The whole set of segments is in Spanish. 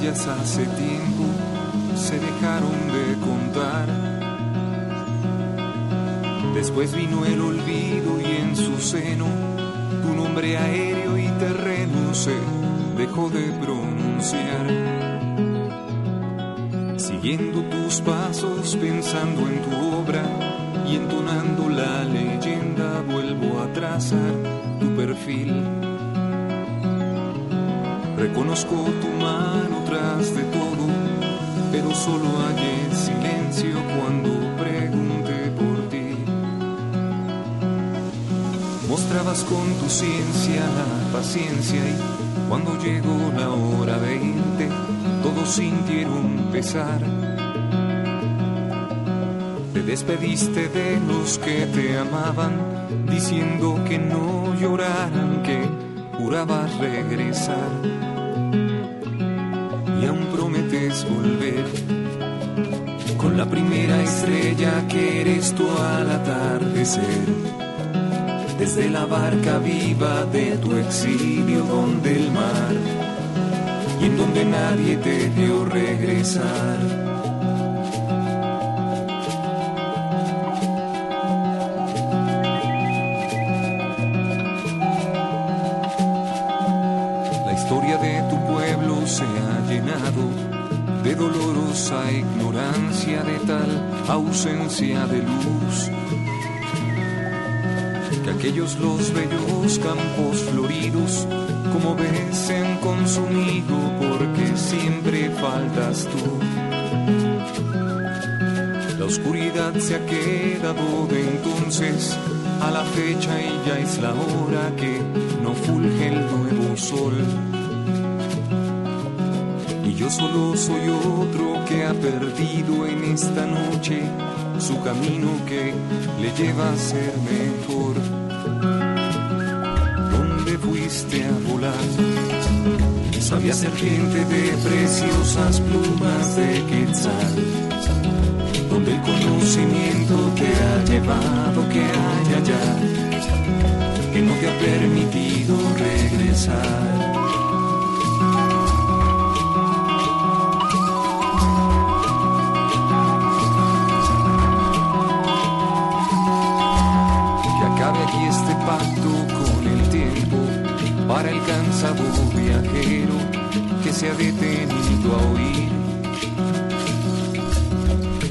Estrellas hace tiempo se dejaron de contar. Después vino el olvido y en su seno tu nombre aéreo y terreno se dejó de pronunciar. Siguiendo tus pasos, pensando en tu obra y entonando la leyenda, vuelvo a trazar tu perfil. Reconozco tu mano de todo, pero solo hallé silencio cuando pregunté por ti. Mostrabas con tu ciencia la paciencia y cuando llegó la hora veinte, todos sintieron pesar. Te despediste de los que te amaban, diciendo que no lloraran, que jurabas regresar. Volver con la primera estrella que eres tú al atardecer. Desde la barca viva de tu exilio donde el mar y en donde nadie te vio regresar. Ausencia de luz, que aquellos los bellos campos floridos, como ves, consumido porque siempre faltas tú. La oscuridad se ha quedado de entonces a la fecha y ya es la hora que no fulge el nuevo sol. Yo solo soy otro que ha perdido en esta noche su camino que le lleva a ser mejor. ¿Dónde fuiste a volar? Sabía ser gente de preciosas plumas de quetzal donde el conocimiento te ha llevado que hay allá, que no te ha permitido regresar. Cansado viajero que se ha detenido a oír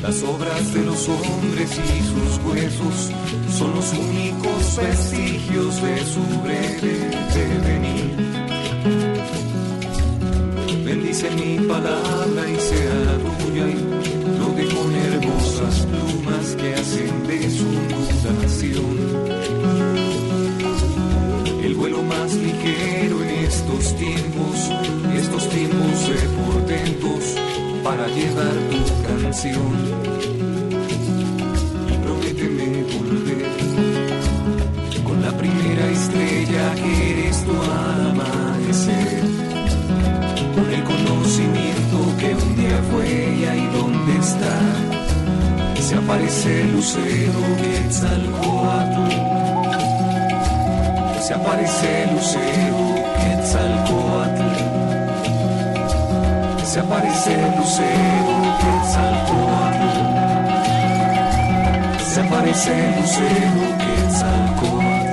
las obras de los hombres y sus huesos son los únicos vestigios de su breve devenir. Bendice mi palabra y sea tuya y lo de con hermosas plumas que hacen de su mutación. Estos tiempos, estos tiempos de portentos para llevar tu canción. Prométeme volver con la primera estrella que eres al amanecer. Con el conocimiento que un día fue y ahí donde está. Se aparece aparece Lucero Quetzalcoatl. Se aparece Lucero Se aparece Lucero Quetzalcoatl. Se aparece Lucero Quetzalcoatl. primera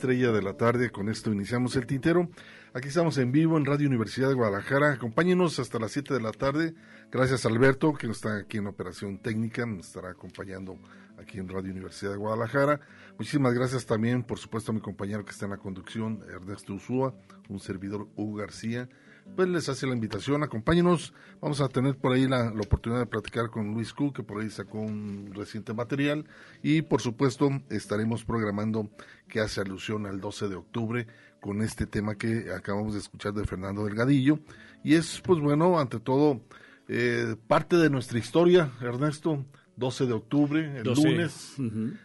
estrella de la tarde. Con esto iniciamos el tintero. Aquí estamos en vivo en Radio Universidad de Guadalajara. Acompáñenos hasta las 7 de la tarde. Gracias a Alberto, que está aquí en operación técnica, nos estará acompañando aquí en Radio Universidad de Guadalajara. Muchísimas gracias también, por supuesto, a mi compañero que está en la conducción, Ernesto Usúa, un servidor Hugo García pues les hace la invitación, acompáñenos, vamos a tener por ahí la, oportunidad de platicar con Luis Q, que por ahí sacó un reciente material, y por supuesto estaremos programando que hace alusión al 12 de octubre con este tema que acabamos de escuchar de Fernando Delgadillo, y es pues bueno, ante todo, eh, parte de nuestra historia, Ernesto, 12 de octubre, el lunes,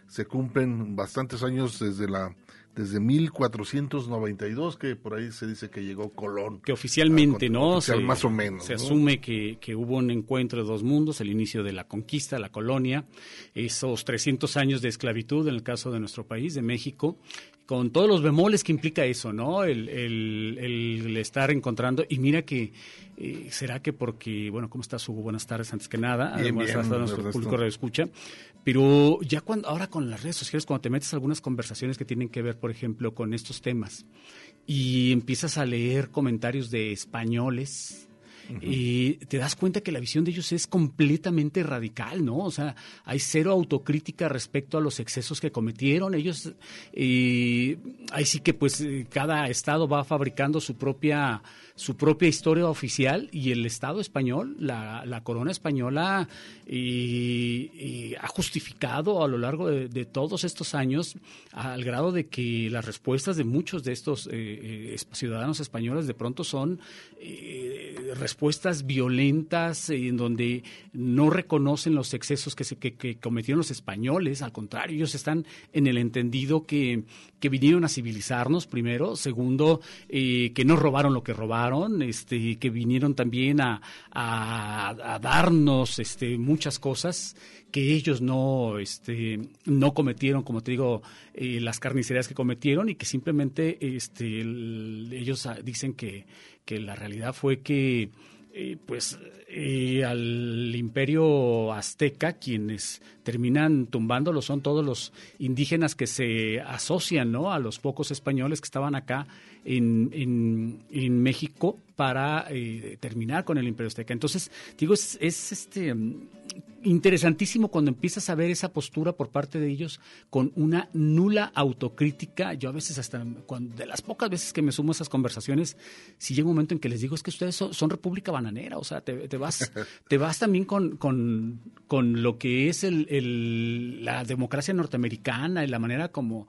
se cumplen bastantes años desde la desde 1492, que por ahí se dice que llegó Colón. Que oficialmente, ¿no? se, más o menos. Se asume que, que, hubo un encuentro de dos mundos, el inicio de la conquista, la colonia, esos 300 años de esclavitud en el caso de nuestro país, de México, con todos los bemoles que implica eso, ¿no? El, el, estar encontrando, y mira que, eh, ¿será que porque, bueno, ¿cómo estás, Hugo? Buenas tardes, antes que nada, además hasta nuestro público escucha, pero ya cuando, ahora con las redes sociales, cuando te metes a algunas conversaciones que tienen que ver, por ejemplo, con estos temas, y empiezas a leer comentarios de españoles, y te das cuenta que la visión de ellos es completamente radical, ¿no? O sea, hay cero autocrítica respecto a los excesos que cometieron. Ellos, y ahí sí que pues cada estado va fabricando su propia su propia historia oficial y el Estado español, la, corona española, ha justificado a lo largo de, todos estos años al grado de que las respuestas de muchos de estos eh, eh, ciudadanos españoles de pronto son eh, violentas en donde no reconocen los excesos que, se, que, cometieron los españoles, al contrario, ellos están en el entendido que, vinieron a civilizarnos primero, segundo, que no robaron lo que robaron, este, que vinieron también a, a, darnos este, muchas cosas que ellos no, este, no cometieron, como te digo, eh, las carnicerías que cometieron y que simplemente este, ellos dicen que, que la realidad fue que eh, pues eh, al imperio azteca quienes terminan tumbándolo son todos los indígenas que se asocian ¿no? a los pocos españoles que estaban acá en, en, México para eh, terminar con el Imperio Azteca. Entonces, digo, es, es este interesantísimo cuando empiezas a ver esa postura por parte de ellos con una nula autocrítica. Yo a veces hasta, cuando, de las pocas veces que me sumo a esas conversaciones, si llega un momento en que les digo, es que ustedes son, república bananera, o sea, te, te vas, te vas también con, con, con lo que es el, el, la democracia norteamericana y la manera como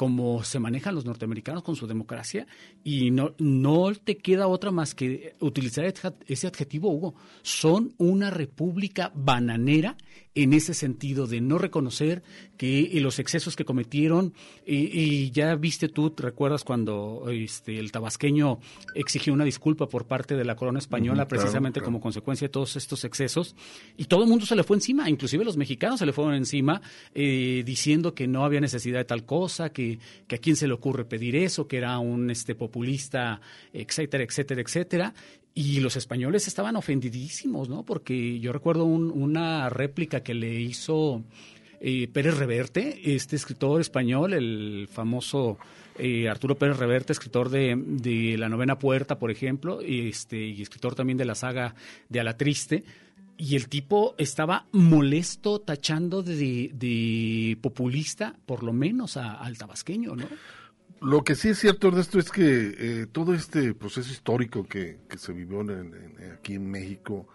como se manejan los norteamericanos con su democracia y no, no te queda otra más que utilizar ese adjetivo, Hugo. Son una república bananera en ese sentido de no reconocer que los excesos que cometieron y, ya viste tú, ¿te recuerdas cuando este, el tabasqueño exigió una disculpa por parte de la corona española precisamente como consecuencia de todos estos excesos y todo el mundo se le fue encima, inclusive los mexicanos se le fueron encima eh, diciendo que no había necesidad de tal cosa, que, que a quién se le ocurre pedir eso, que era un este populista, etcétera, etcétera, etcétera. Y los españoles estaban ofendidísimos, ¿no? Porque yo recuerdo una réplica que le hizo eh, Pérez Reverte, este escritor español, el famoso eh, Arturo Pérez Reverte, escritor de, de, La Novena Puerta, por ejemplo, este, y escritor también de la saga de A la Triste y el tipo estaba molesto, tachando de, de populista, por lo menos a- al tabasqueño, ¿no? Lo que sí es cierto, Ernesto, es que eh, todo este proceso histórico que, que se vivió en- en- aquí en México,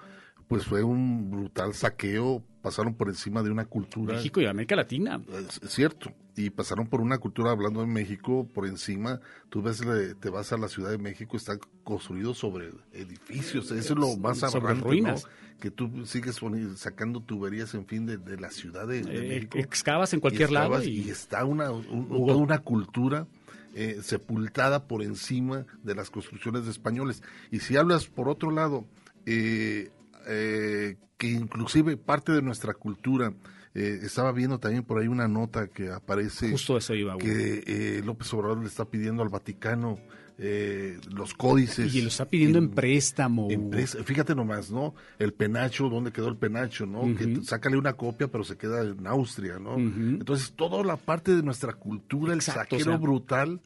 pues fue un brutal saqueo, pasaron por encima de una cultura. México y América Latina. Es, es cierto, y pasaron por una cultura, hablando de México, por encima, tú ves, le- te vas a la Ciudad de México, está construido sobre edificios, eso es lo más Sobre aberrante, ¿no? ruinas. Que tú sigues sacando tuberías, en fin, de, de la Ciudad de, de Eh, México. excavas en cualquier y lado y- y está una, un- toda una cultura eh, sepultada por encima de las construcciones de españoles. Y si hablas por otro lado, eh, eh, que inclusive parte de nuestra cultura, eh, estaba viendo también por ahí una nota que aparece Justo eso iba, que eh, López Obrador le está pidiendo al Vaticano eh, los códices. Y lo está pidiendo en, en- préstamo. en Fíjate nomás, ¿no? El penacho, ¿dónde quedó el penacho, no? Que sácale una copia, pero se queda en Austria, ¿no? Entonces, toda la parte de nuestra cultura, el Exacto, saquero o sea, brutal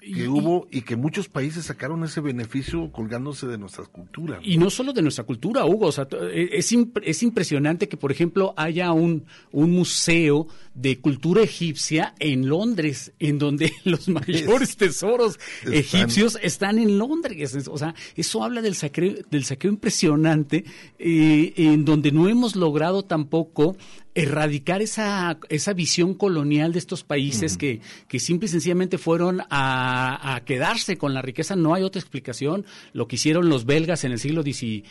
que y- hubo y que muchos países sacaron ese beneficio colgándose de nuestra cultura. Y no solo de nuestra cultura, Hugo. O sea, t- eh, es, imp- es impresionante que, por ejemplo, haya un, un museo de cultura egipcia en Londres, en donde los mayores tesoros Están- egipcios están en Londres. Es- O sea, eso habla del saqueo, del saqueo impresionante, eh, en donde no hemos logrado tampoco erradicar esa, esa visión colonial de estos países que, que simple y sencillamente fueron a, a quedarse con la riqueza. No hay otra explicación. Lo que hicieron los belgas en el siglo XVIII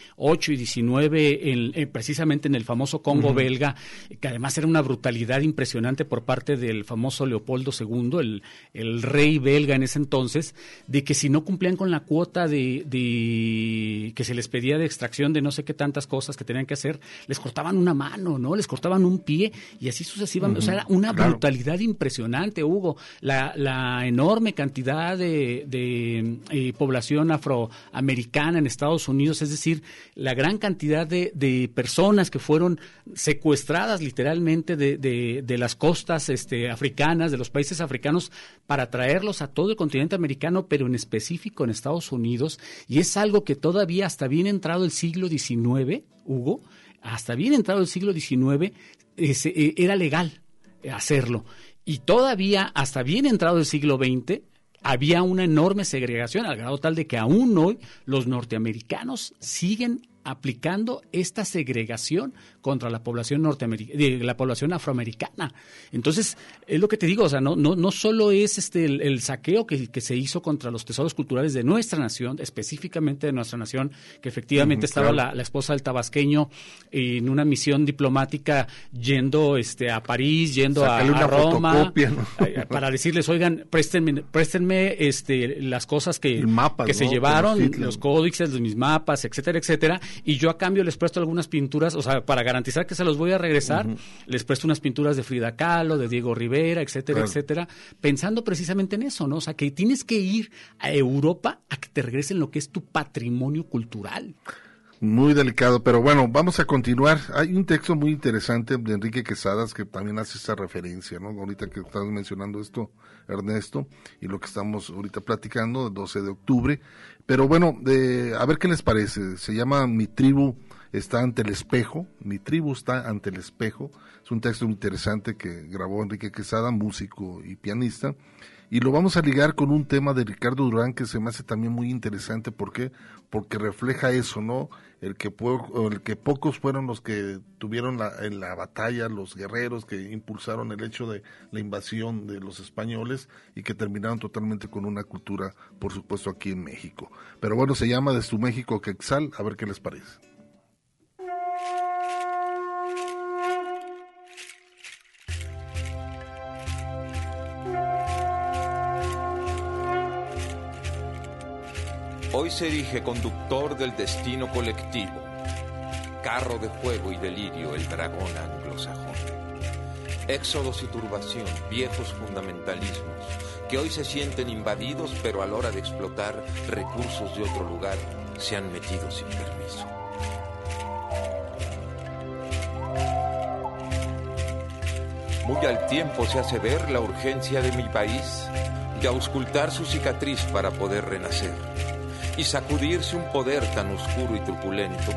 y XIX, en- en- precisamente en el famoso Congo belga, que además era una brutalidad impresionante por parte del famoso Leopoldo II, el, el rey belga en ese entonces, de que si no cumplían con la cuota de, de que se les pedía de extracción de no sé qué tantas cosas que tenían que hacer, les cortaban una mano, ¿no? Les cortaban un pie y así sucesivamente. O sea, era una claro. brutalidad impresionante, Hugo. La, la enorme cantidad de, de, eh, población afroamericana en Estados Unidos, es decir, la gran cantidad de, de personas que fueron secuestradas literalmente de las costas este, africanas, de los países africanos, para traerlos a todo el continente americano, pero en específico en Estados Unidos. Y es algo que todavía hasta bien entrado el siglo XIX, Hugo, hasta bien entrado el siglo XIX, eh, eh, era legal hacerlo. Y todavía, hasta bien entrado el siglo XX, había una enorme segregación, al grado tal de que aún hoy los norteamericanos siguen aplicando esta segregación contra la población norteamericana, la población afroamericana. Entonces, es lo que te digo, o sea, no, no, no solo es este el, el saqueo que, que se hizo contra los tesoros culturales de nuestra nación, específicamente de nuestra nación, que efectivamente estaba claro. la, la esposa del tabasqueño en una misión diplomática yendo este a París, yendo a, a Roma, para decirles, oigan, préstenme, préstenme este, las cosas que, mapa, que se llevaron, los códices, mis mapas, etcétera, etcétera, y yo a cambio les presto algunas pinturas, o sea, para garantizar que se los voy a regresar, les presto unas pinturas de Frida Kahlo, de Diego Rivera, etcétera, Claro. etcétera, pensando precisamente en eso, ¿no? O sea, que tienes que ir a Europa a que te regresen lo que es tu patrimonio cultural. Muy delicado, pero bueno, vamos a continuar. Hay un texto muy interesante de Enrique Quesadas que también hace esa referencia, ¿no? Ahorita que estás mencionando esto, Ernesto, y lo que estamos ahorita platicando, el 12 de octubre. Pero bueno, de, a ver qué les parece. Se llama Mi tribu está ante el espejo. Mi tribu está ante el espejo. Es un texto interesante que grabó Enrique Quesada, músico y pianista. Y lo vamos a ligar con un tema de Ricardo Durán que se me hace también muy interesante. ¿Por qué? Porque refleja eso, ¿no? El que, el que pocos fueron los que tuvieron la, en la batalla, los guerreros que impulsaron el hecho de la invasión de los españoles y que terminaron totalmente con una cultura, por supuesto, aquí en México. Pero bueno, se llama Desde tu México Quexal, a ver qué les parece. Hoy se erige conductor del destino colectivo, carro de fuego y delirio, el dragón anglosajón. Éxodos y turbación, viejos fundamentalismos, que hoy se sienten invadidos, pero a la hora de explotar recursos de otro lugar, se han metido sin permiso. Muy al tiempo se hace ver la urgencia de mi país de auscultar su cicatriz para poder renacer. Y sacudirse un poder tan oscuro y truculento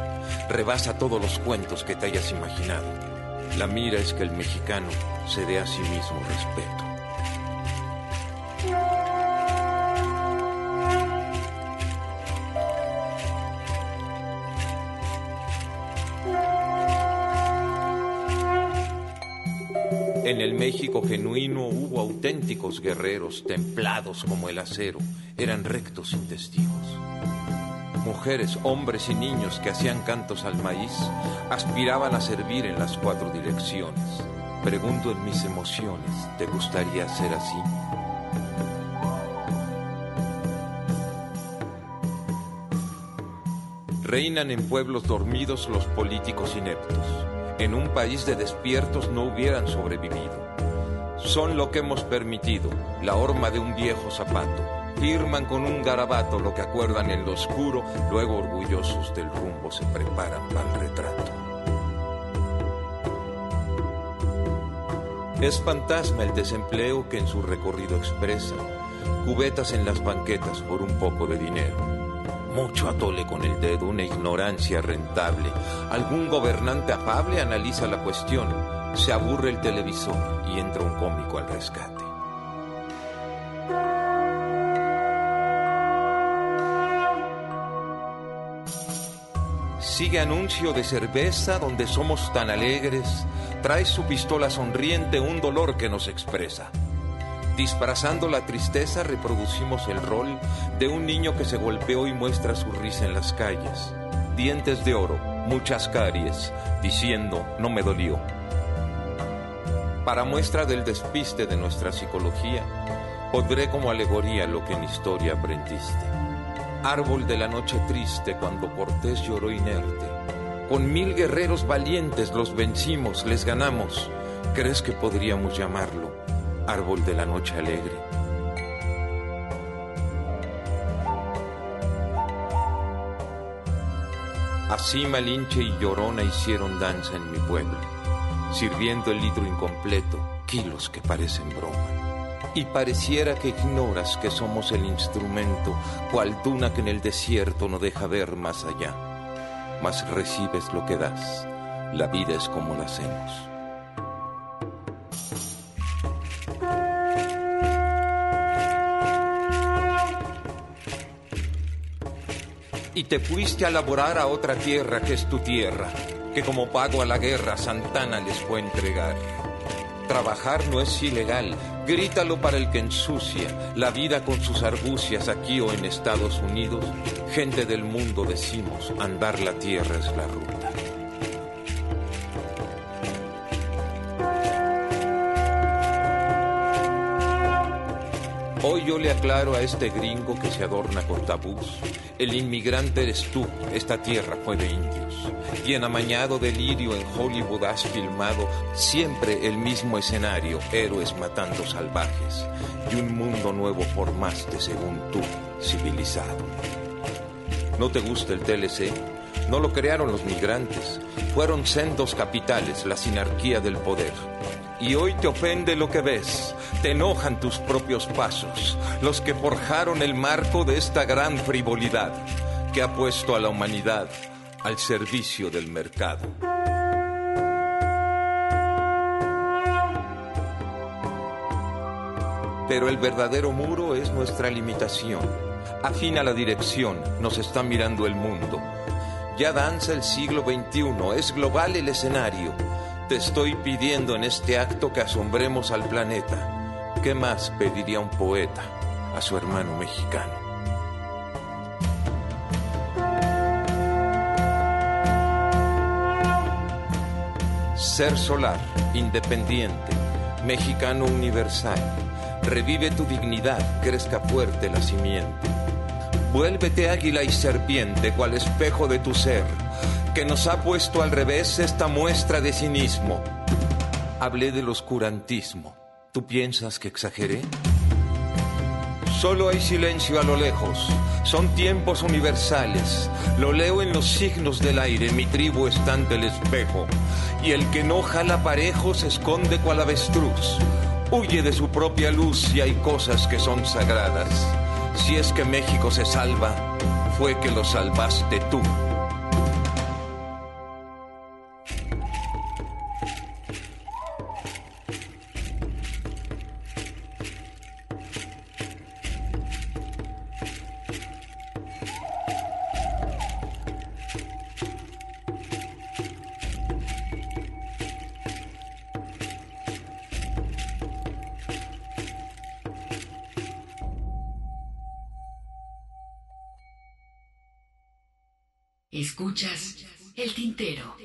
rebasa todos los cuentos que te hayas imaginado. La mira es que el mexicano se dé a sí mismo respeto. En el México genuino hubo auténticos guerreros templados como el acero, eran rectos sin testigos. Mujeres, hombres y niños que hacían cantos al maíz aspiraban a servir en las cuatro direcciones. Pregunto en mis emociones, ¿te gustaría ser así? Reinan en pueblos dormidos los políticos ineptos en un país de despiertos no hubieran sobrevivido. Son lo que hemos permitido, la horma de un viejo zapato. Firman con un garabato lo que acuerdan en lo oscuro, luego orgullosos del rumbo se preparan para el retrato. Es fantasma el desempleo que en su recorrido expresa, cubetas en las banquetas por un poco de dinero mucho atole con el dedo, una ignorancia rentable. Algún gobernante afable analiza la cuestión, se aburre el televisor y entra un cómico al rescate. Sigue anuncio de cerveza donde somos tan alegres, trae su pistola sonriente un dolor que nos expresa. Disfrazando la tristeza reproducimos el rol de un niño que se golpeó y muestra su risa en las calles. Dientes de oro, muchas caries, diciendo no me dolió. Para muestra del despiste de nuestra psicología, podré como alegoría lo que en historia aprendiste. Árbol de la noche triste cuando Cortés lloró inerte. Con mil guerreros valientes los vencimos, les ganamos. ¿Crees que podríamos llamarlo árbol de la noche alegre. Así Malinche y Llorona hicieron danza en mi pueblo, sirviendo el litro incompleto, kilos que parecen broma. Y pareciera que ignoras que somos el instrumento, cual duna que en el desierto no deja ver más allá. Mas recibes lo que das, la vida es como la hacemos. y te fuiste a laborar a otra tierra que es tu tierra, que como pago a la guerra Santana les fue entregar. Trabajar no es ilegal, grítalo para el que ensucia la vida con sus argucias aquí o en Estados Unidos. Gente del mundo decimos, andar la tierra es la ruta. Hoy yo le aclaro a este gringo que se adorna con tabús. El inmigrante eres tú, esta tierra fue de indios. Y en amañado delirio en Hollywood has filmado siempre el mismo escenario, héroes matando salvajes. Y un mundo nuevo formaste según tú, civilizado. ¿No te gusta el TLC? No lo crearon los migrantes. Fueron sendos capitales, la sinarquía del poder. Y hoy te ofende lo que ves te enojan tus propios pasos, los que forjaron el marco de esta gran frivolidad que ha puesto a la humanidad al servicio del mercado. Pero el verdadero muro es nuestra limitación. Afina la dirección, nos está mirando el mundo. Ya danza el siglo XXI, es global el escenario. Te estoy pidiendo en este acto que asombremos al planeta ¿Qué más pediría un poeta a su hermano mexicano? Ser solar, independiente, mexicano universal. Revive tu dignidad, crezca fuerte la simiente. Vuélvete águila y serpiente, cual espejo de tu ser, que nos ha puesto al revés esta muestra de cinismo. Hablé del oscurantismo ¿Tú piensas que exageré? Solo hay silencio a lo lejos. Son tiempos universales. Lo leo en los signos del aire. Mi tribu está ante el espejo. Y el que no jala parejo se esconde cual avestruz. Huye de su propia luz si hay cosas que son sagradas. Si es que México se salva, fue que lo salvaste tú. El tintero.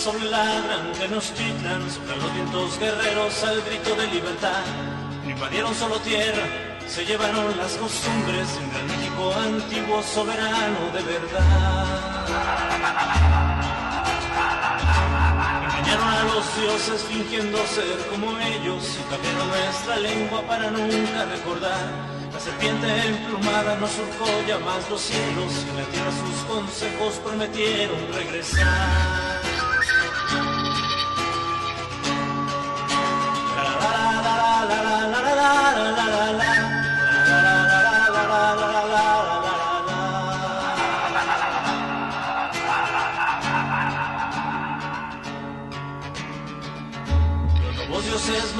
Sobre la gran Tenochtitlan, soplan los vientos guerreros al grito de libertad. No invadieron solo tierra, se llevaron las costumbres un gran México antiguo, soberano de verdad. Engañaron a los dioses fingiendo ser como ellos y cambiaron nuestra lengua para nunca recordar. La serpiente emplumada nos surcó ya más los cielos y en la tierra sus consejos prometieron regresar.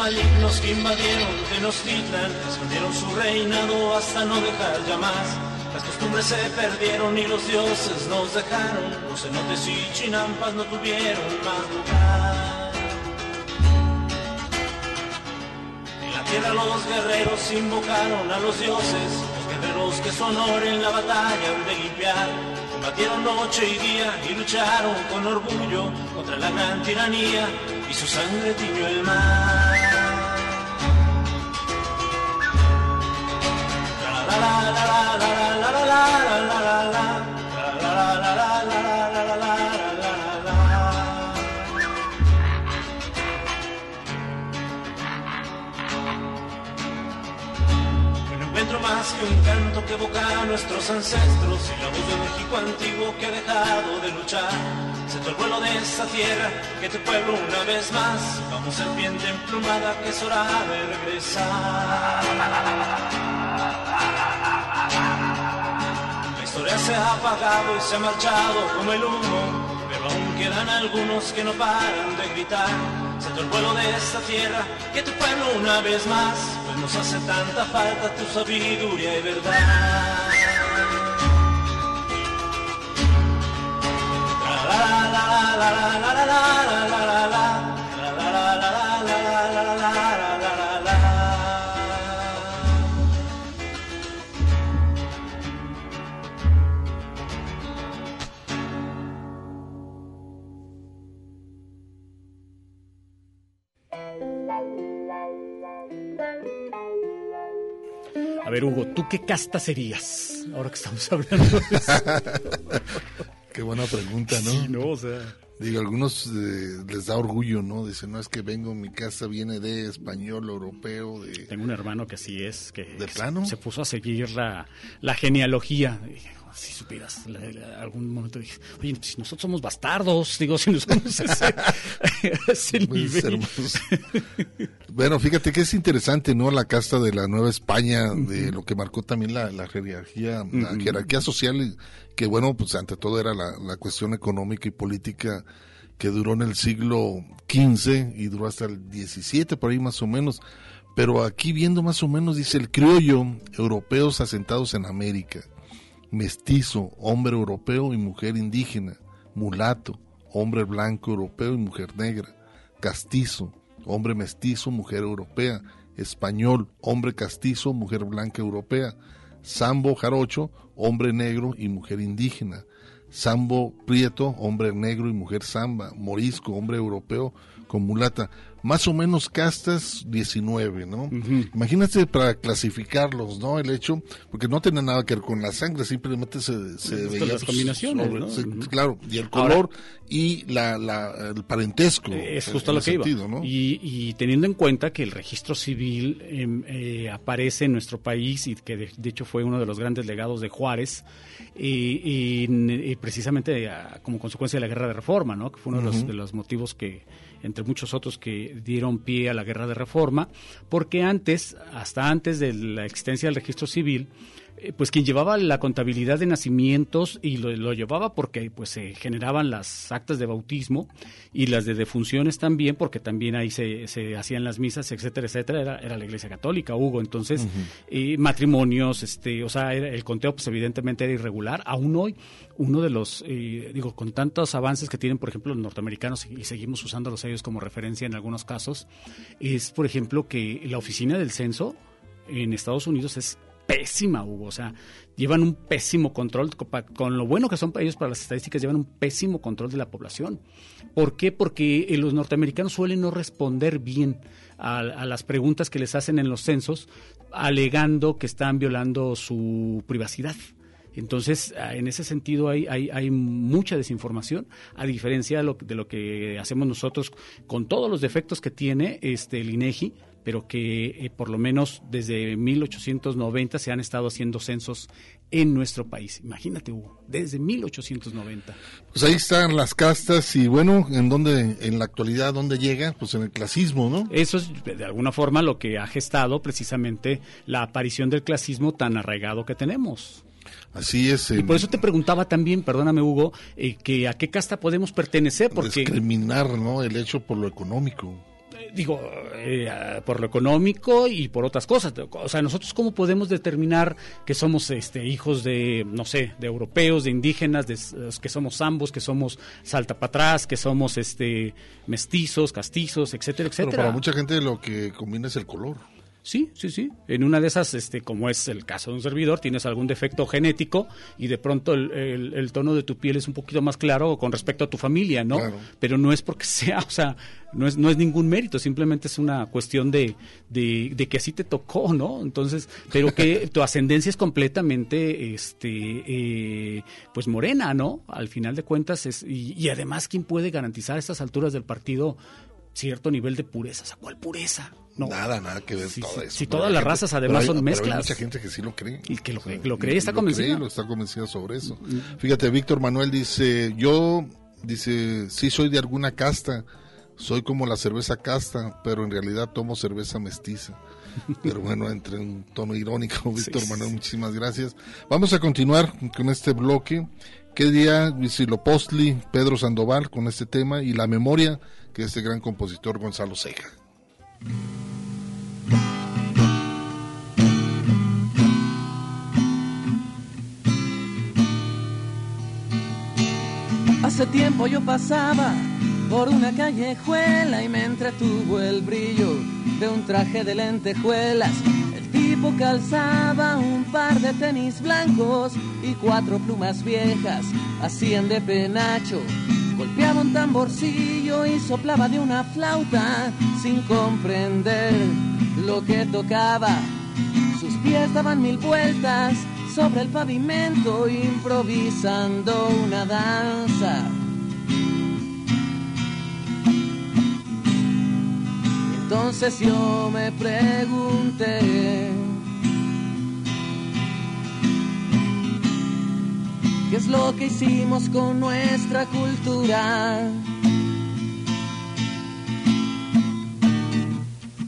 Malignos que invadieron Tenochtitlan escondieron su reinado hasta no dejar ya más. Las costumbres se perdieron y los dioses nos dejaron. Los cenotes y chinampas no tuvieron más lugar. En la tierra los guerreros invocaron a los dioses, los guerreros que su honor en la batalla de limpiar. Combatieron noche y día y lucharon con orgullo contra la gran tiranía y su sangre tiñó el mar. Encuentro más que evoca a nuestros ancestros y la voz de México antiguo que ha dejado de luchar. Siento el vuelo de esa tierra que tu pueblo una vez más, como serpiente emplumada que es hora de regresar. La historia se ha apagado y se ha marchado como el humo, pero aún quedan algunos que no paran de gritar. Siento el vuelo de esta tierra que tu pueblo una vez más, nos hace tanta falta tu sabiduría y verdad. A ver, Hugo, ¿tú qué casta serías? Ahora que estamos hablando de eso. Qué buena pregunta, ¿no? Sí, no, o sea. Digo, algunos eh, les da orgullo, ¿no? Dicen, no, es que vengo, mi casa viene de español, europeo, de... Tengo un hermano que así es, que ¿De se- plano? se puso a seguir la, la genealogía. Dije, "Oh, si supieras, algún momento dije, oye, si nosotros somos bastardos, digo, si nos somos ese, a ese nivel. hermanos. Bueno, fíjate que es interesante, ¿no? La casta de la Nueva España, de lo que marcó también la, la jerarquía, la jerarquía social, que bueno, pues ante todo era la, la cuestión económica y política que duró en el siglo XV y duró hasta el XVII, por ahí más o menos. Pero aquí viendo más o menos, dice el criollo, europeos asentados en América, mestizo, hombre europeo y mujer indígena, mulato, hombre blanco europeo y mujer negra, castizo, hombre mestizo, mujer europea, español, hombre castizo, mujer blanca europea, Sambo jarocho, hombre negro y mujer indígena. Sambo prieto, hombre negro y mujer samba. Morisco, hombre europeo con mulata más o menos castas 19, ¿no? Imagínate para clasificarlos, ¿no? El hecho, porque no tiene nada que ver con la sangre, simplemente se, se veía las combinaciones, ¿no? claro, y el color y la, la, el parentesco. Es justo lo que iba. ¿no? y, y, teniendo en cuenta que el registro civil em, eh, aparece en nuestro país y que de, hecho fue uno de los grandes legados de Juárez, y, y precisamente ah, como consecuencia de la guerra de reforma, ¿no? Que fue uno de, los, de los motivos que entre muchos otros que dieron pie a la guerra de reforma, porque antes, hasta antes de la existencia del registro civil, pues quien llevaba la contabilidad de nacimientos y lo, llevaba porque pues se generaban las actas de bautismo y las de defunciones también porque también ahí se, se hacían las misas etcétera etcétera era, era la iglesia católica Hugo. Entonces matrimonios este o sea el conteo pues evidentemente era irregular. Aún hoy uno de los eh, digo con tantos avances que tienen por ejemplo los norteamericanos y, seguimos usándolos ellos como referencia en algunos casos es por ejemplo que la oficina del censo en Estados Unidos es pésima, Hugo. O sea, llevan un pésimo control, con lo bueno que son ellos para las estadísticas, llevan un pésimo control de la población. ¿Por qué? Porque eh, los norteamericanos suelen no responder bien a, las preguntas que les hacen en los censos, alegando que están violando su privacidad. Entonces, ah, en ese sentido hay, hay, hay, mucha desinformación, a diferencia de lo, de lo, que hacemos nosotros con todos los defectos que tiene este, el INEGI pero que eh, por lo menos desde 1890 se han estado haciendo censos en nuestro país. Imagínate, Hugo, desde 1890. Pues ahí están las castas y bueno, ¿en dónde, en la actualidad, dónde llega? Pues en el clasismo, ¿no? Eso es de alguna forma lo que ha gestado precisamente la aparición del clasismo tan arraigado que tenemos. Así es. Y por eso te preguntaba también, perdóname Hugo, eh, que a qué casta podemos pertenecer, porque... Discriminar, ¿no? El hecho por lo económico digo, eh, por lo económico y por otras cosas. O sea, nosotros cómo podemos determinar que somos este, hijos de, no sé, de europeos, de indígenas, de, que somos ambos, que somos salta para atrás, que somos este, mestizos, castizos, etcétera, etcétera. Pero para mucha gente lo que combina es el color. Sí, sí, sí. En una de esas, este, como es el caso de un servidor, tienes algún defecto genético y de pronto el, tono de tu piel es un poquito más claro con respecto a tu familia, ¿no? Pero no es porque sea, o sea, no es, no es ningún mérito, simplemente es una cuestión de, de, que así te tocó, ¿no? Entonces, pero que tu ascendencia es completamente, este, eh, pues morena, ¿no? Al final de cuentas, es, y, y además, ¿quién puede garantizar a estas alturas del partido cierto nivel de pureza? O sea, ¿cuál pureza? Nada, nada que ver todo eso. Si todas las razas además son mezclas. hay mucha gente que sí lo cree. Y que lo, lo cree, está convencido. Lo está convencido sobre eso. Mm. Fíjate, Víctor Manuel dice, yo, dice, sí soy de alguna casta, soy como la cerveza casta, pero en realidad tomo cerveza mestiza. Pero bueno, entre un tono irónico, Víctor Manuel, muchísimas gracias. Vamos a continuar con este bloque. ¿Qué día Postli, Pedro Sandoval con este tema y la memoria que este gran compositor Gonzalo Ceja? Hace tiempo yo pasaba por una callejuela y me entretuvo el brillo de un traje de lentejuelas. El tipo calzaba un par de tenis blancos y cuatro plumas viejas hacían de penacho Golpeaba un tamborcillo y soplaba de una flauta sin comprender lo que tocaba. Sus pies daban mil vueltas sobre el pavimento improvisando una danza. Entonces yo me pregunté ¿Qué es lo que hicimos con nuestra cultura?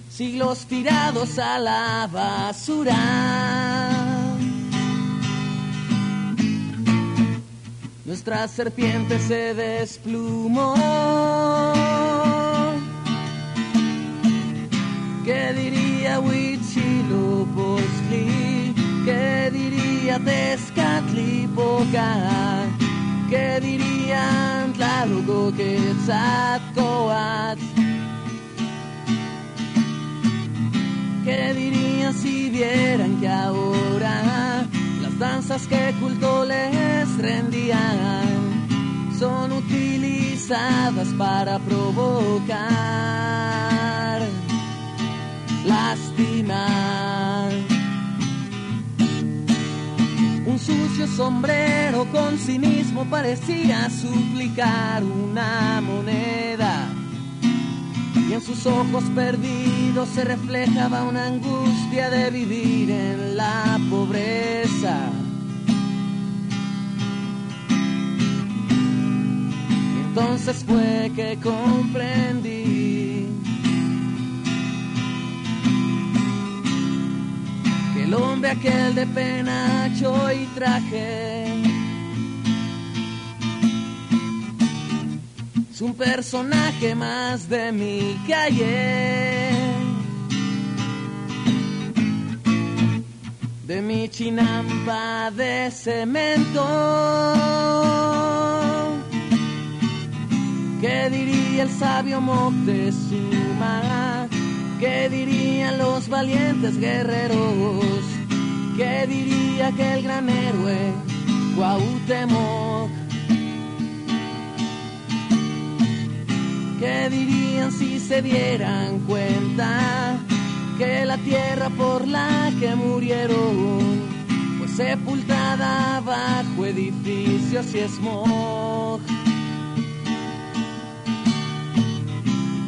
Siglos tirados a la basura. Nuestra serpiente se desplumó. ¿Qué diría Huitzilopochtli? ¿Qué diría Tezcatlipoca? ¿Qué dirían Tlaluco Quetzalcoatl? ¿Qué diría si vieran que ahora danzas que culto les rendían son utilizadas para provocar lastimar. Un sucio sombrero con cinismo parecía suplicar una moneda. Y en sus ojos perdidos se reflejaba una angustia de vivir en la pobreza. Y entonces fue que comprendí que el hombre aquel de penacho y traje un personaje más de mi calle, de mi chinampa de cemento. ¿Qué diría el sabio Moctezuma? ¿Qué dirían los valientes guerreros? ¿Qué diría aquel gran héroe Cuauhtémoc? Si se dieran cuenta que la tierra por la que murieron fue sepultada bajo edificios y smog?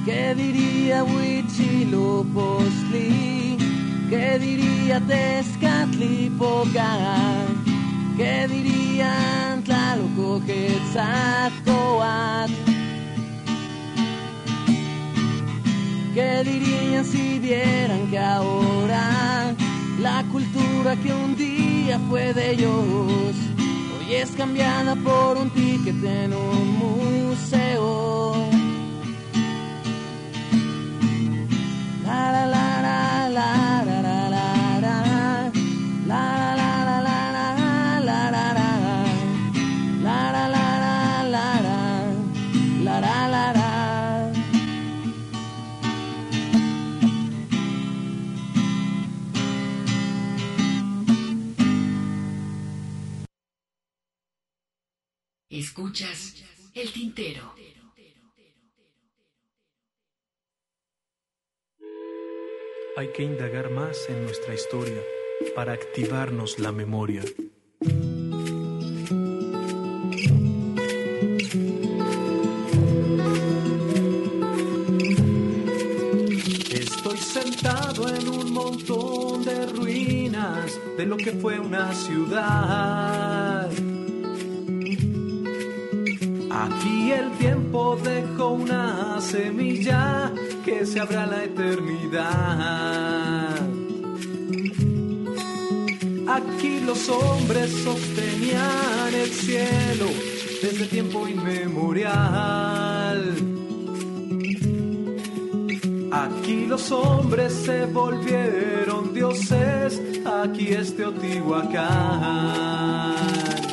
¿Qué diría Huichilopochtli? ¿Qué diría Tezcatlipoca? ¿Qué dirían Tlaloco ¿Qué dirían si vieran que ahora la cultura que un día fue de ellos hoy es cambiada por un ticket en un museo? La. Escuchas el tintero. Hay que indagar más en nuestra historia para activarnos la memoria. Estoy sentado en un montón de ruinas de lo que fue una ciudad. Aquí el tiempo dejó una semilla que se abra la eternidad. Aquí los hombres sostenían el cielo desde tiempo inmemorial. Aquí los hombres se volvieron dioses, aquí es Teotihuacán.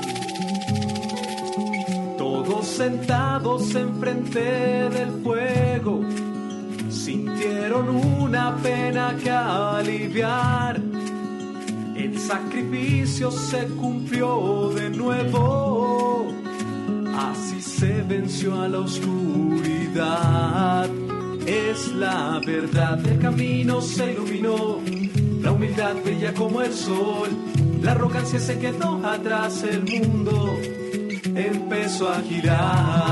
Sentados enfrente del fuego, sintieron una pena que aliviar. El sacrificio se cumplió de nuevo, así se venció a la oscuridad. Es la verdad, el camino se iluminó, la humildad brilla como el sol, la arrogancia se quedó atrás, el mundo empezó a girar.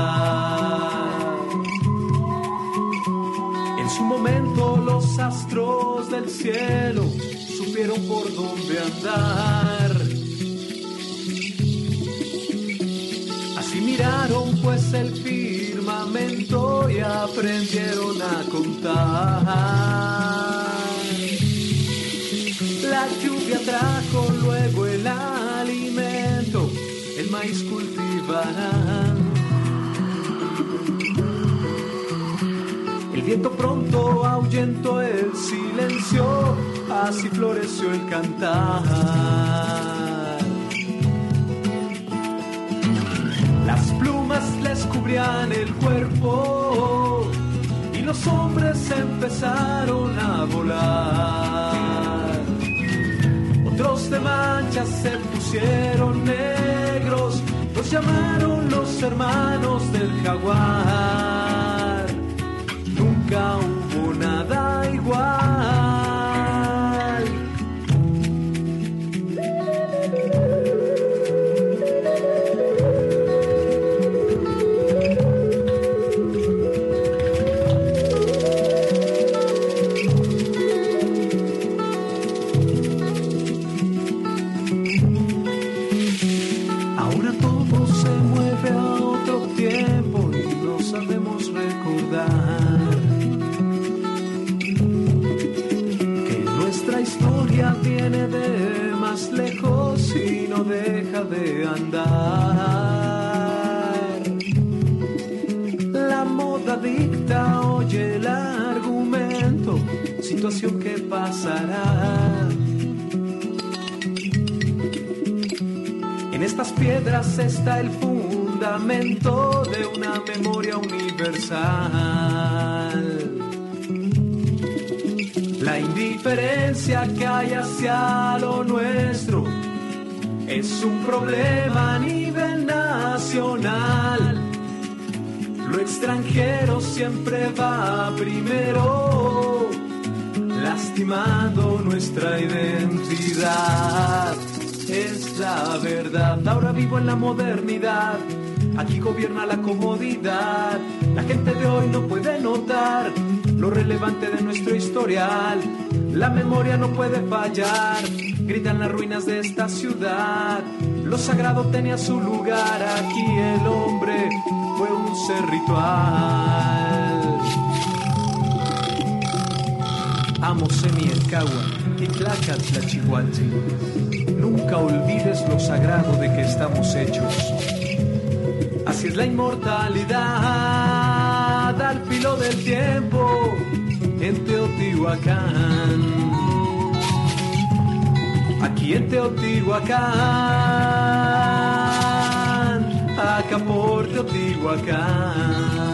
En su momento los astros del cielo supieron por dónde andar. Así miraron pues el firmamento y aprendieron a contar. La lluvia trajo luego el alimento, el maíz El viento pronto ahuyentó el silencio, así floreció el cantar. Las plumas les cubrían el cuerpo y los hombres empezaron a volar. otros de manchas se pusieron los llamaron los hermanos del jaguar. En estas piedras está el fundamento de una memoria universal. La indiferencia que hay hacia lo nuestro es un problema a nivel nacional. Lo extranjero siempre va primero, lastimando nuestra identidad es la verdad. Ahora vivo en la modernidad. Aquí gobierna la comodidad. La gente de hoy no puede notar lo relevante de nuestro historial. La memoria no puede fallar. Gritan las ruinas de esta ciudad. Lo sagrado tenía su lugar. Aquí el hombre fue un ser ritual. Amo Semi el Cagua y Tlacatl Nunca olvides lo sagrado de que estamos hechos. Así es la inmortalidad al filo del tiempo en Teotihuacán. Aquí en Teotihuacán, acá por Teotihuacán.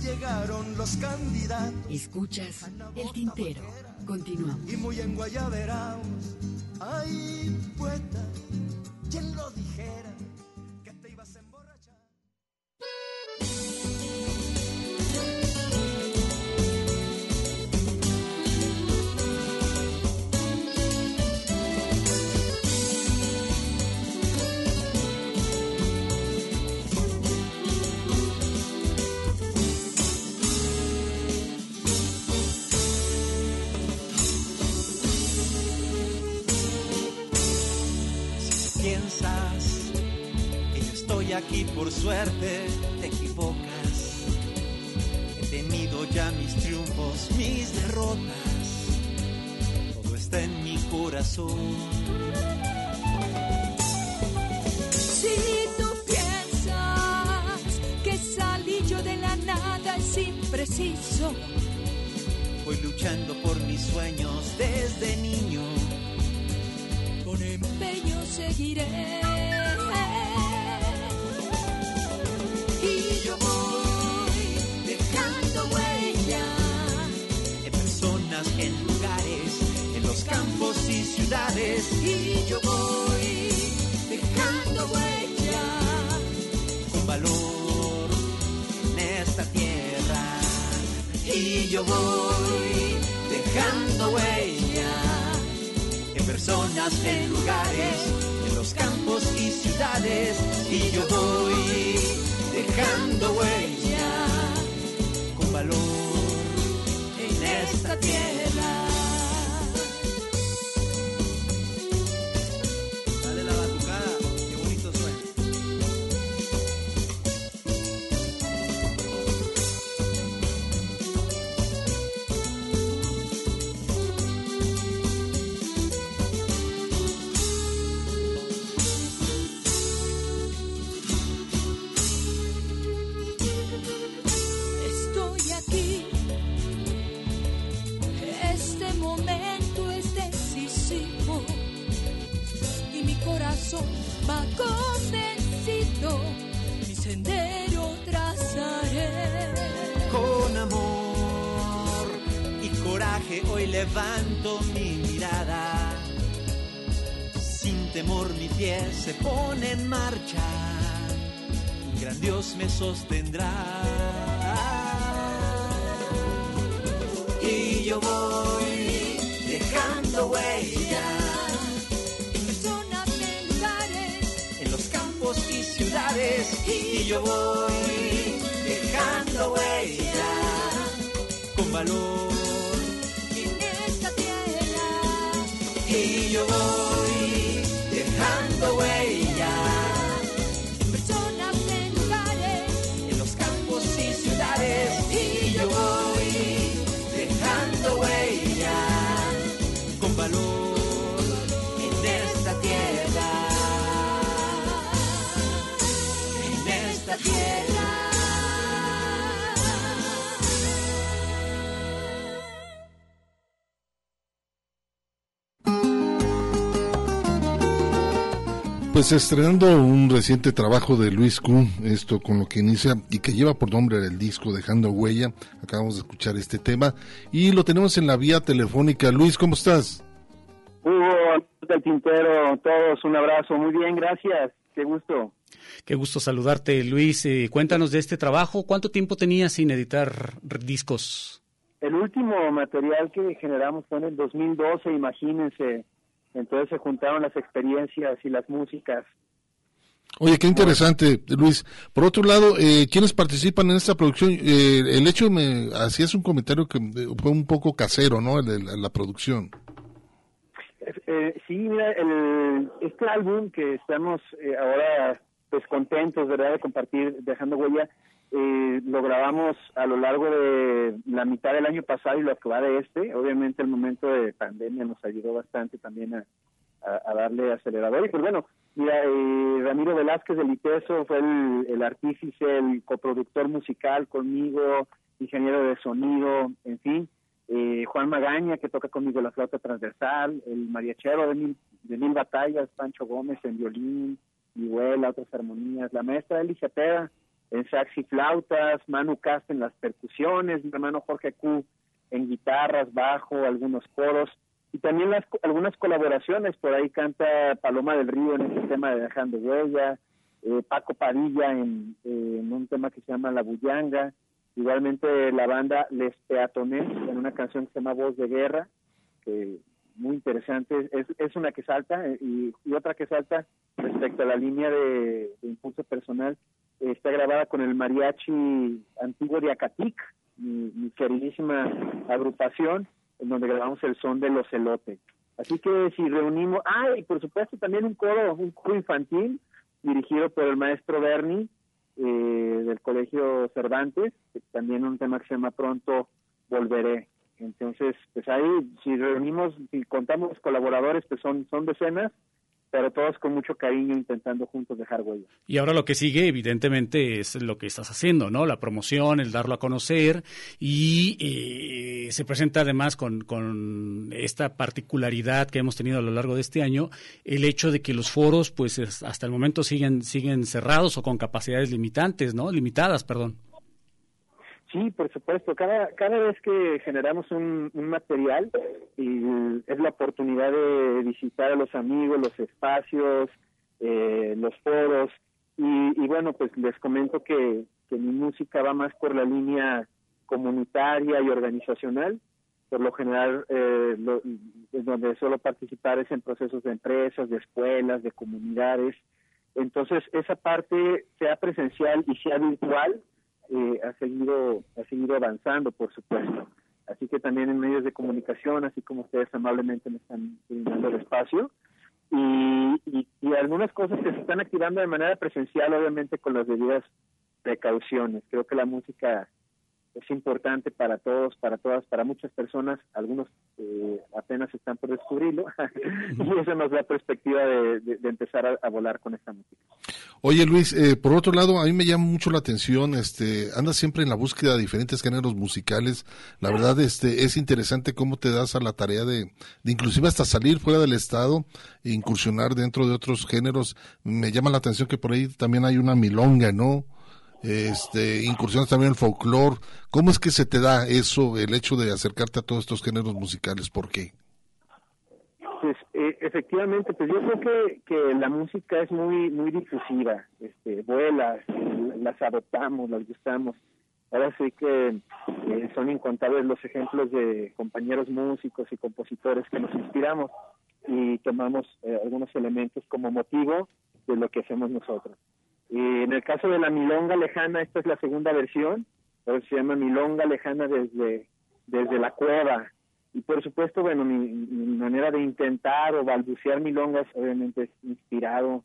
Llegaron los candidatos. Escuchas El Tintero. Continuamos. Y muy enguayaberaos. Ay, poeta, ¿quién lo dijera? Aquí por suerte, te equivocas. He tenido ya mis triunfos, mis derrotas. Todo está en mi corazón. Si tú piensas que salí yo de la nada es impreciso. Voy luchando por mis sueños desde niño. Con empeño seguiré. En lugares, en los campos y ciudades. Y yo voy dejando huella. con valor en esta tierra. Y yo voy dejando huella en personas, en lugares, en los campos y ciudades. Y yo voy dejando huella con valor en esta tierra. Dios me Pues estrenando un reciente trabajo de Luis Q, esto con lo que inicia y que lleva por nombre el disco Dejando Huella, acabamos de escuchar este tema y lo tenemos en la vía telefónica. Luis, ¿cómo estás? Hugo, del Tintero, todos un abrazo. Muy bien, gracias. Qué gusto. Qué gusto saludarte, Luis. Eh, cuéntanos de este trabajo. ¿Cuánto tiempo tenías sin editar discos? El último material que generamos fue en el 2012, imagínense. Entonces se juntaron las experiencias y las músicas. Oye, qué interesante, Luis. Por otro lado, eh, ¿quiénes participan en esta producción? Eh, el hecho, me hacías un comentario que eh, fue un poco casero, ¿no? El de la, producción. Eh, sí, mira, el, este álbum que estamos eh, ahora pues contentos, ¿verdad?, de compartir Dejando Huella, eh, lo grabamos a lo largo de la mitad del año pasado y lo que de este. Obviamente el momento de pandemia nos ayudó bastante también a, darle acelerador. Y pues bueno, mira, eh, Ramiro Velázquez del ITESO fue el, el artífice, el coproductor musical conmigo, ingeniero de sonido, en fin. Eh, Juan Magaña, que toca conmigo la flauta transversal, el mariachero de mil, de mil batallas, Pancho Gómez en violín, vihuela, otras armonías, la maestra Eli Cepeda en sax y flautas, Manu Cast en las percusiones, mi hermano Jorge Q en guitarras, bajo, algunos coros, y también las, algunas colaboraciones, por ahí canta Paloma del Río en este tema de Dejando Huella, eh, Paco Padilla en, un tema que se llama La Bullanga, igualmente la banda Les Peatones en una canción que se llama Voz de Guerra, que muy interesante, es, es una que salta eh, y, y otra que salta respecto a la línea de, impulso personal, está grabada con el mariachi antiguo de Acatic, mi, queridísima agrupación, en donde grabamos el son de los elotes. Así que si reunimos, ah, y por supuesto también un coro, un coro infantil, dirigido por el maestro Berni, eh, del Colegio Cervantes, que también un tema que se llama Pronto Volveré. Entonces, pues ahí, si reunimos, si contamos colaboradores, pues son, son decenas, pero todos con mucho cariño intentando juntos dejar huella. Y ahora lo que sigue, evidentemente, es lo que estás haciendo, ¿no? La promoción, el darlo a conocer y eh, se presenta además con, con esta particularidad que hemos tenido a lo largo de este año, el hecho de que los foros, pues es- hasta el momento siguen siguen cerrados o con capacidades limitantes, ¿no? Limitadas, perdón. Sí, por supuesto. Cada, cada vez que generamos un, material y es la oportunidad de visitar a los amigos, los espacios, eh, los foros. Y, y bueno, pues les comento que, que mi música va más por la línea comunitaria y organizacional. Por lo general, eh, lo- donde suelo participar es en procesos de empresas, de escuelas, de comunidades. Entonces, esa parte, sea presencial y sea virtual, eh, ha seguido ha seguido avanzando, por supuesto. Así que también en medios de comunicación, así como ustedes amablemente me están brindando el espacio, y, y, y algunas cosas que se están activando de manera presencial, obviamente con las debidas precauciones. Creo que la música es importante para todos, para todas, para muchas personas. Algunos eh, apenas están por descubrirlo y eso nos da perspectiva de, de- de empezar a, a volar con esta música. Oye Luis, eh, por otro lado, a mí me llama mucho la atención, este, andas siempre en la búsqueda de diferentes géneros musicales. La verdad, este, es interesante cómo te das a la tarea de, de inclusive hasta salir fuera del estado e incursionar dentro de otros géneros. Me llama la atención que por ahí también hay una milonga, ¿no? Este, incursiones también en el folclore. ¿Cómo es que se te da eso, el hecho de acercarte a todos estos géneros musicales? ¿Por qué? Pues eh, efectivamente, pues yo creo que, que la música es muy muy difusiva, este, vuela, las adoptamos, las gustamos. Ahora sí que eh, son incontables los ejemplos de compañeros músicos y compositores que nos inspiramos y tomamos eh, algunos elementos como motivo de lo que hacemos nosotros. Y en el caso de la milonga lejana, esta es la segunda versión, se llama milonga lejana desde desde la cueva. Y por supuesto, bueno, mi, manera de intentar o balbucear milongas obviamente es inspirado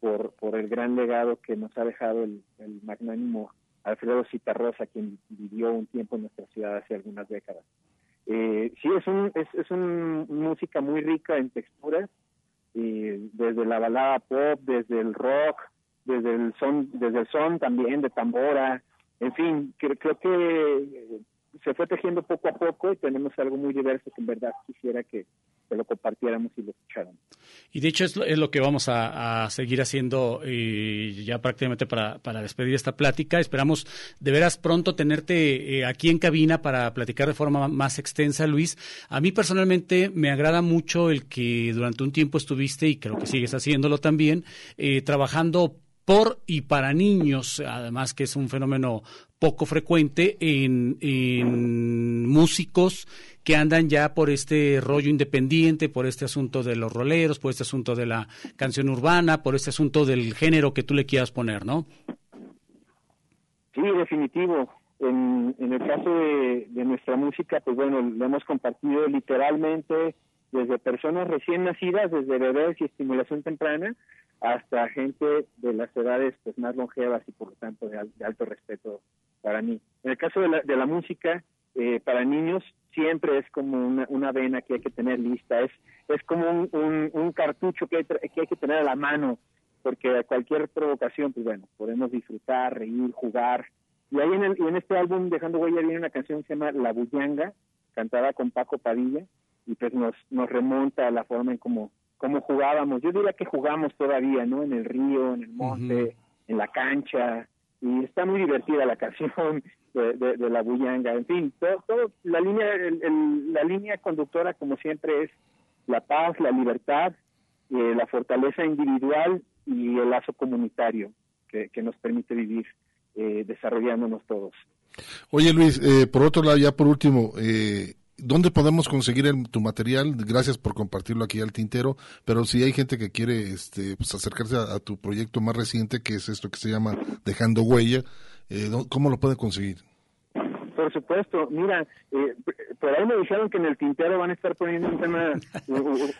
por, por el gran legado que nos ha dejado el, magnánimo Alfredo Citarrosa, quien vivió un tiempo en nuestra ciudad hace algunas décadas. Eh, sí, es, un, es, es un, música muy rica en texturas, y desde la balada pop, desde el rock, desde el son, desde el son también de tambora, en fin, creo, creo que se fue tejiendo poco a poco y tenemos algo muy diverso que en verdad quisiera que, lo compartiéramos y lo escucháramos. Y de hecho es lo, es lo que vamos a, seguir haciendo eh, ya prácticamente para, para, despedir esta plática. Esperamos de veras pronto tenerte eh, aquí en cabina para platicar de forma más extensa, Luis. A mí personalmente me agrada mucho el que durante un tiempo estuviste, y creo que sigues haciéndolo también, eh, trabajando por y para niños, además que es un fenómeno poco frecuente en, en, músicos que andan ya por este rollo independiente, por este asunto de los roleros, por este asunto de la canción urbana, por este asunto del género que tú le quieras poner, ¿no? Sí, definitivo. En, en el caso de, de nuestra música, pues bueno, lo hemos compartido literalmente desde personas recién nacidas, desde bebés y estimulación temprana, hasta gente de las edades pues más longevas y por lo tanto de, de alto respeto para mí. En el caso de la, de la música, eh, para niños siempre es como una, una vena que hay que tener lista, es, es como un, cartucho que hay, que hay que tener a la mano, porque cualquier provocación, pues bueno, podemos disfrutar, reír, jugar. Y ahí en, el, en este álbum, Dejando Huella, viene una canción que se llama La Bullanga, cantada con Paco Padilla, y pues nos, nos remonta a la forma en cómo, cómo jugábamos. Yo diría que jugamos todavía, ¿no? En el río, en el monte, uh -huh. en la cancha, y está muy divertida la canción de, de, de la bullanga. En fin, todo, todo la línea el, el, la línea conductora como siempre es la paz, la libertad, eh, la fortaleza individual y el lazo comunitario que, que nos permite vivir eh, desarrollándonos todos. Oye Luis, eh, por otro lado, ya por último, eh, ¿Dónde podemos conseguir el, tu material? Gracias por compartirlo aquí al tintero, pero si hay gente que quiere este, pues acercarse a, a, tu proyecto más reciente, que es esto que se llama Dejando Huella, eh, ¿cómo lo puede conseguir? Por supuesto, mira, eh, por ahí me dijeron que en el tintero van a estar poniendo un tema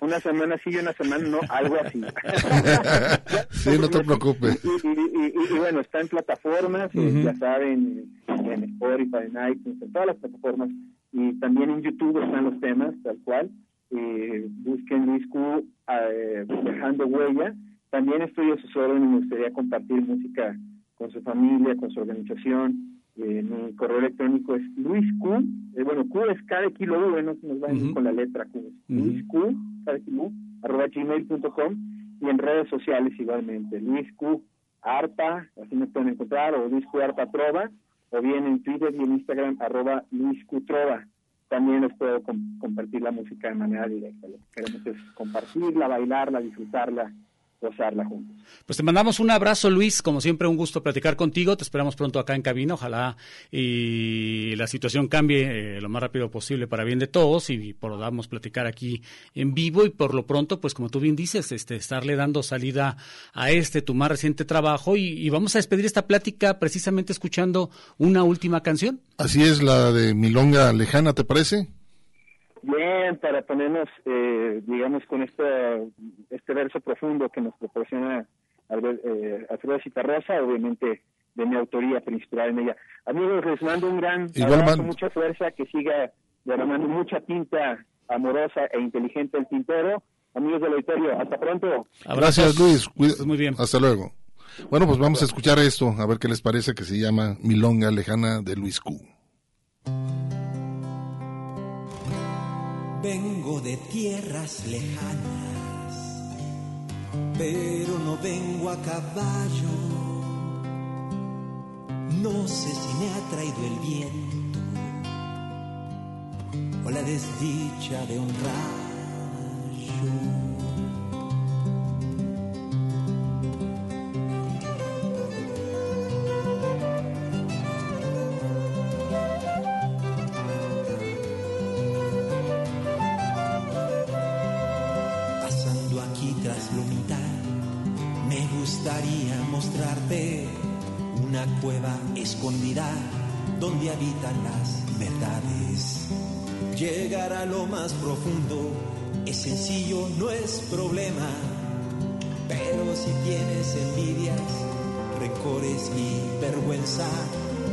una semana sí y una semana no, algo así. sí, no te preocupes. Y, y, y, y, bueno, está en plataformas, uh -huh. ya saben, en Spotify, en iTunes, en todas las plataformas y también en YouTube están los temas, tal cual. Eh, busquen Luis Q eh, dejando huella. También estoy a sus órdenes y me gustaría compartir música con su familia, con su organización. Eh, mi correo electrónico es Luis Q, eh, bueno, Q es cada kilo no se nos va uh -huh. con la letra Q. Uh -huh. Luis Q, cada kilo, arroba gmail.com y en redes sociales igualmente. Luis Q Arpa, así me pueden encontrar, o Luis Q Arpa Trova o bien en Twitter y en Instagram, arroba Luis Cutrova. También les puedo com compartir la música de manera directa. Lo que queremos es compartirla, bailarla, disfrutarla, gozarla juntos. Pues te mandamos un abrazo, Luis. Como siempre, un gusto platicar contigo. Te esperamos pronto acá en cabina. Ojalá y la situación cambie eh, lo más rápido posible para bien de todos y podamos platicar aquí en vivo. Y por lo pronto, pues como tú bien dices, este, estarle dando salida a este, tu más reciente trabajo. Y, y vamos a despedir esta plática precisamente escuchando una última canción. Así es, la de Milonga Lejana, ¿te parece? Bien, para ponernos, eh, digamos, con este, este verso profundo que nos proporciona eh, Alfredo Citarrosa, obviamente de mi autoría, pero inspirada en ella. Amigos, les mando un gran Igual abrazo, mucha fuerza, que siga derramando mucha tinta amorosa e inteligente el tintero. Amigos del auditorio, hasta pronto. Gracias, Luis. Cuida Muy bien. Hasta luego. Bueno, pues vamos a escuchar esto, a ver qué les parece, que se llama Milonga Lejana de Luis Q. Vengo de tierras lejanas, pero no vengo a caballo. No sé si me ha traído el viento o la desdicha de un rayo. Cueva escondida donde habitan las verdades. Llegar a lo más profundo es sencillo, no es problema. Pero si tienes envidias, rencores y vergüenza,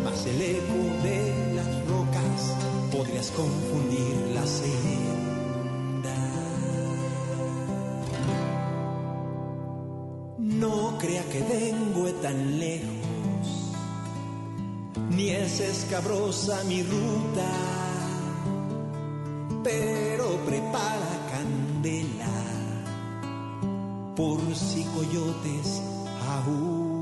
más el eco de las rocas podrías confundir la senda. No crea que vengo tan lejos, es escabrosa mi ruta, pero prepara candela por si coyotes aullan.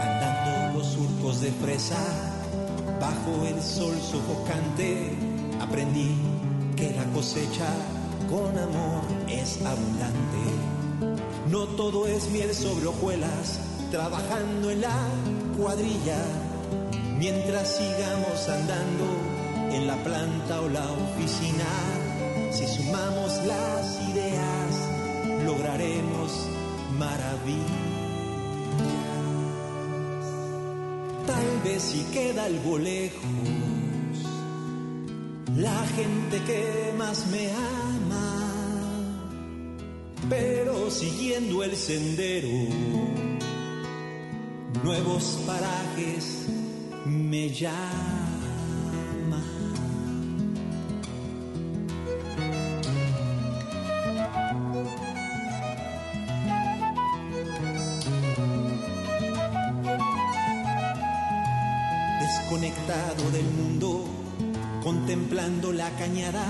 Andando los surcos de fresa, bajo el sol sofocante, aprendí que la cosecha con amor es abundante. No todo es miel sobre hojuelas, trabajando en la cuadrilla, mientras sigamos andando en la planta o la oficina. Si sumamos las ideas, lograremos maravillas. Tal vez si queda algo lejos, la gente que más me ama pero siguiendo el sendero, nuevos parajes me llaman. La cañada,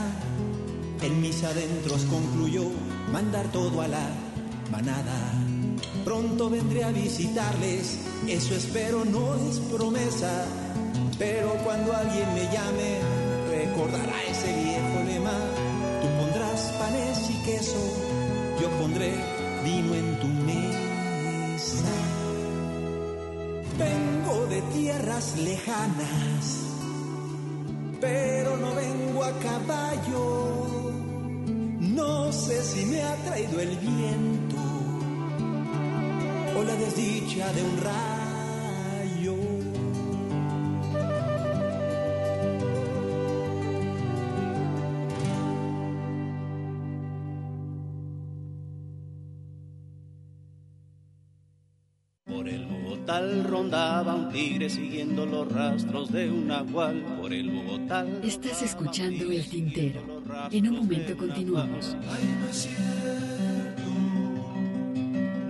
en mis adentros concluyó mandar todo a la manada. Pronto vendré a visitarles, eso espero, no es promesa. Pero cuando alguien me llame, recordará ese viejo lema. Tú pondrás panes y queso, yo pondré vino en tu mesa. Vengo de tierras lejanas, caballo. No sé si me ha traído el viento o la desdicha de un rayo. Bogotá rondaba un tigre siguiendo los rastros de un nahual. Por el Bogotá. Estás escuchando El Tintero. En un momento continuamos.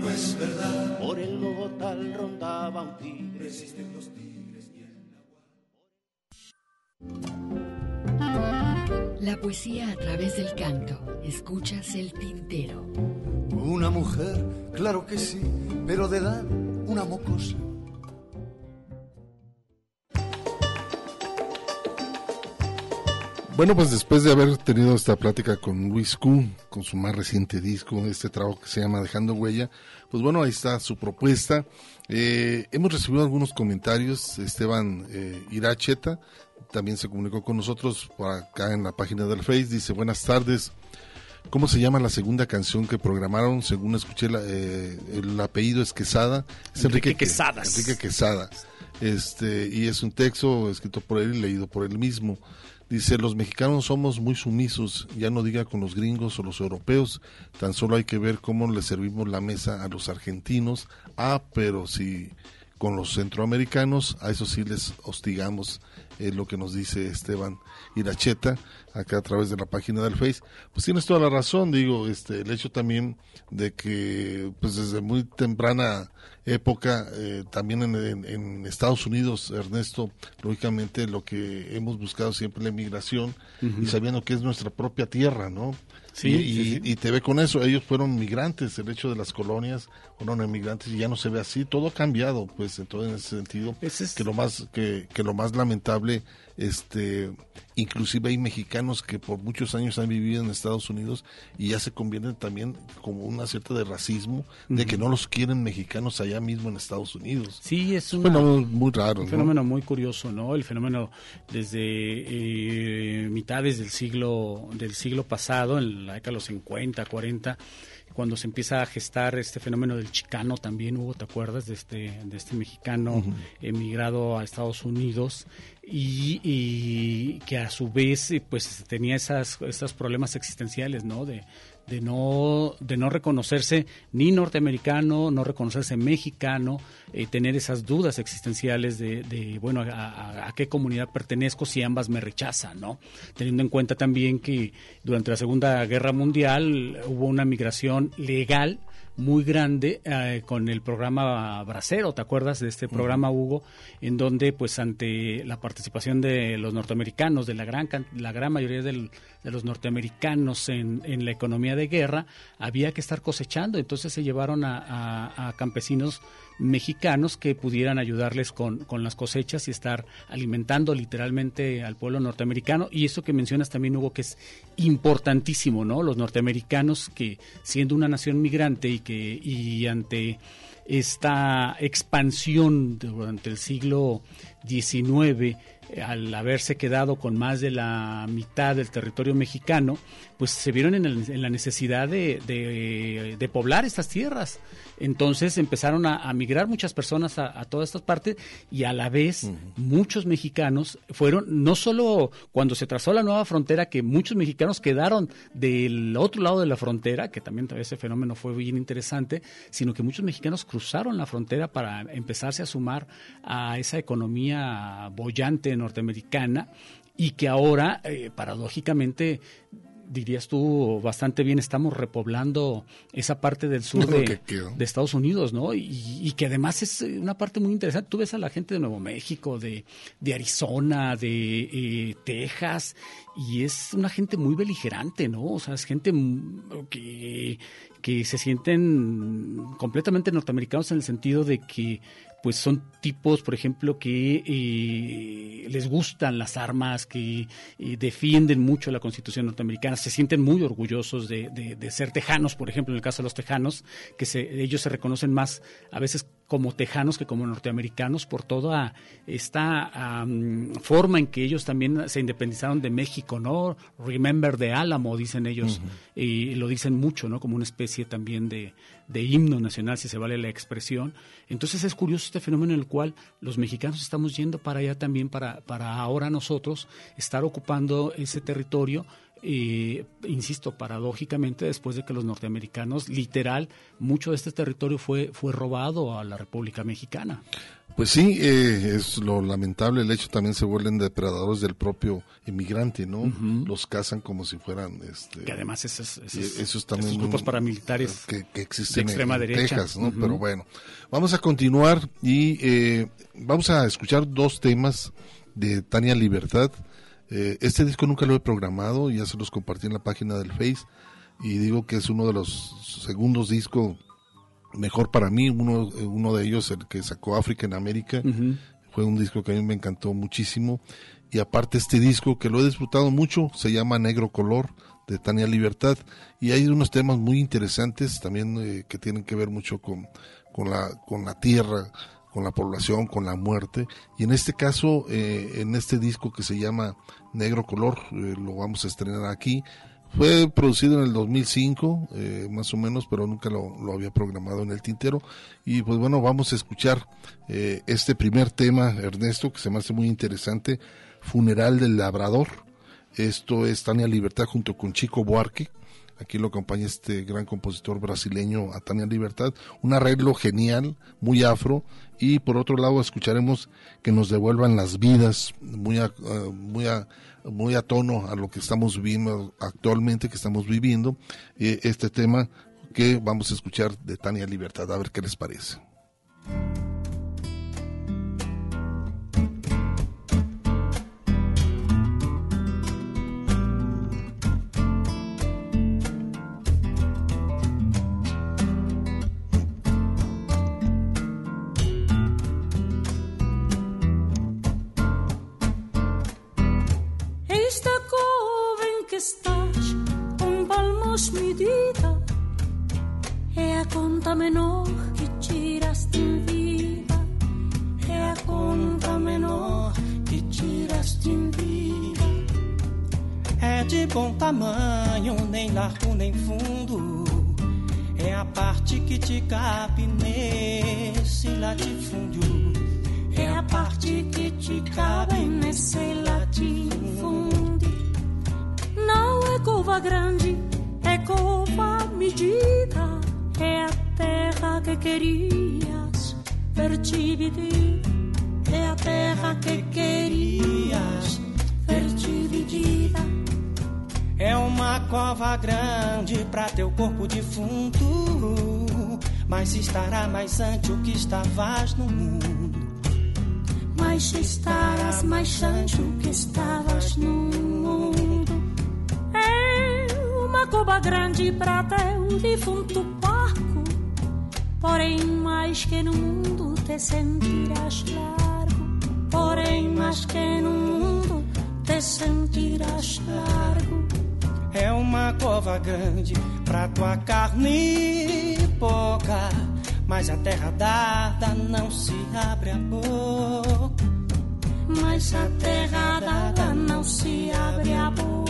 No es verdad. Por el Bogotá rondaba un tigre. La poesía a través del canto. Escuchas El Tintero. Una mujer, claro que sí, pero de edad una mocosa. Bueno, pues después de haber tenido esta plática con Luis Q, con su más reciente disco, este trabajo que se llama Dejando Huella, pues bueno, ahí está su propuesta. Eh, hemos recibido algunos comentarios, Esteban eh, Iracheta también se comunicó con nosotros por acá en la página del Face, dice buenas tardes, ¿cómo se llama la segunda canción que programaron? Según escuché, la, eh, el apellido es Quesada, es Enrique Enrique, Quesadas. Enrique Quesada, este, y es un texto escrito por él y leído por él mismo. Dice, los mexicanos somos muy sumisos, ya no diga con los gringos o los europeos, tan solo hay que ver cómo le servimos la mesa a los argentinos. Ah, pero si con los centroamericanos, a eso sí les hostigamos, es lo que nos dice Esteban Iracheta, acá a través de la página del Face. Pues tienes toda la razón, digo, este, el hecho también de que, pues desde muy temprana época, eh, también en, en- en Estados Unidos, Ernesto, lógicamente lo que hemos buscado siempre es la inmigración Ujú. y sabiendo que es nuestra propia tierra, ¿no? Sí, y, sí, y- sí. y te ve con eso, ellos fueron migrantes, el hecho de las colonias fueron emigrantes y ya no se ve así, todo ha cambiado, pues, entonces en ese sentido, que lo más, que, que lo más lamentable, este, inclusive hay mexicanos que por muchos años han vivido en Estados Unidos y ya se convierten también como una cierta de racismo, de que no los quieren mexicanos allá mismo en Estados Unidos. Sí, es un Bueno, muy raro, Un ¿no? fenómeno muy curioso, ¿no? El fenómeno desde eh, mitades del siglo del siglo pasado, en la década de los 50, 40, cuando se empieza a gestar este fenómeno del chicano también hubo, ¿te acuerdas? De este, de este mexicano emigrado a Estados Unidos y, y que a su vez eh, pues tenía esas, esos problemas existenciales, ¿no? De, de no de no reconocerse ni norteamericano, no reconocerse mexicano, eh, tener esas dudas existenciales de, de, bueno a, a- a qué comunidad pertenezco si ambas me rechazan, ¿no? Teniendo en cuenta también que durante la Segunda Guerra Mundial hubo una migración legal muy grande eh, con el programa Bracero, ¿te acuerdas de este programa, Hugo? En donde, pues, ante la participación de los norteamericanos, de la gran, la gran mayoría del- de los norteamericanos en, en la economía de guerra, había que estar cosechando. Entonces se llevaron a, a- a campesinos mexicanos que pudieran ayudarles con, con las cosechas y estar alimentando literalmente al pueblo norteamericano. Y eso que mencionas también, Hugo, que es importantísimo, ¿no? Los norteamericanos que siendo una nación migrante y que y ante esta expansión durante el siglo XIX, al haberse quedado con más de la mitad del territorio mexicano, pues se vieron en, el- en la necesidad de, de- de poblar estas tierras. Entonces empezaron a, a migrar muchas personas a, a todas estas partes y a la vez muchos mexicanos fueron, no solo cuando se trazó la nueva frontera, que muchos mexicanos quedaron del otro lado de la frontera, que también ese fenómeno fue bien interesante, sino que muchos mexicanos cruzaron la frontera para empezarse a sumar a esa economía bollante norteamericana y que ahora, eh, paradójicamente, dirías tú bastante bien, estamos repoblando esa parte del sur de, que quedó. de Estados Unidos, ¿no? Y, y que además es eh, una parte muy interesante. Tú ves a la gente de Nuevo México, de, de Arizona, de eh, Texas, y es una gente muy beligerante, ¿no? O sea, es gente que, que se sienten completamente norteamericanos en el sentido de que pues son tipos, por ejemplo, que eh, les gustan las armas, que eh, defienden mucho la Constitución norteamericana, se sienten muy orgullosos de, de- de ser tejanos, por ejemplo, en el caso de los tejanos, que se, ellos se reconocen más a veces como tejanos que como norteamericanos por toda esta am, forma en que ellos también se independizaron de México, ¿no? Remember the Álamo, dicen ellos, y lo dicen mucho, ¿no? Como una especie también de, de himno nacional, si se vale la expresión. Entonces es curioso este fenómeno en el cual los mexicanos estamos yendo para allá también, para, para ahora nosotros estar ocupando ese territorio. Eh, insisto, paradójicamente, después de que los norteamericanos, literal, mucho de este territorio fue, fue robado a la República Mexicana. Pues sí, eh, es lo lamentable, el hecho también se vuelven depredadores del propio inmigrante, ¿no? Los cazan como si fueran... Este, Que además esos, esos- también esos grupos paramilitares que, que existen de extrema en, derecha. Texas, ¿no? Pero bueno, vamos a continuar y eh, vamos a escuchar dos temas de Tania Libertad. Eh, este disco nunca lo he programado, ya se los compartí en la página del Face y digo que es uno de los segundos discos mejor para mí, uno, uno de ellos, el que sacó África en América, fue un disco que a mí me encantó muchísimo. Y aparte este disco que lo he disfrutado mucho, se llama Negro Color, de Tania Libertad. Y hay unos temas muy interesantes también eh, que tienen que ver mucho con, con, la, con la tierra, con la población, con la muerte. Y en este caso, eh, en este disco que se llama Negro Color, eh, lo vamos a estrenar aquí. Fue producido en el 2005, eh, más o menos, pero nunca lo, lo había programado en el tintero. Y pues bueno, vamos a escuchar eh, este primer tema, Ernesto, que se me hace muy interesante, Funeral del Labrador. Esto es Tania Libertad junto con Chico Buarque. Aquí lo acompaña este gran compositor brasileño, Atania Libertad. Un arreglo genial, muy afro. Y por otro lado, escucharemos que nos devuelvan las vidas, muy a, eh, muy a, muy a tono a lo que estamos viviendo actualmente, que estamos viviendo. eh, este tema que vamos a escuchar de Tania Libertad. A ver qué les parece. Menor que tiraste em vida. É a conta menor que tiraste em vida. É de bom tamanho, nem largo nem fundo. É a parte que te cabe nesse latifúndio. É a parte que te cabe nesse latifúndio. Não é cova grande, é cova medida. É a terra que querias ver dividir. É a terra que querias ver dividida. É uma cova grande pra teu corpo defunto. Mas estará mais ante o que estavas no mundo. Mas estarás mais antes que estavas no mundo. É uma cova grande para teu defunto parco. Porém, mais que no mundo te sentirás largo. Porém, mais que no mundo te sentirás largo. É uma cova grande pra tua carne pouca. Mas a terra dada não se abre a boca. Mas a terra dada não se abre a boca.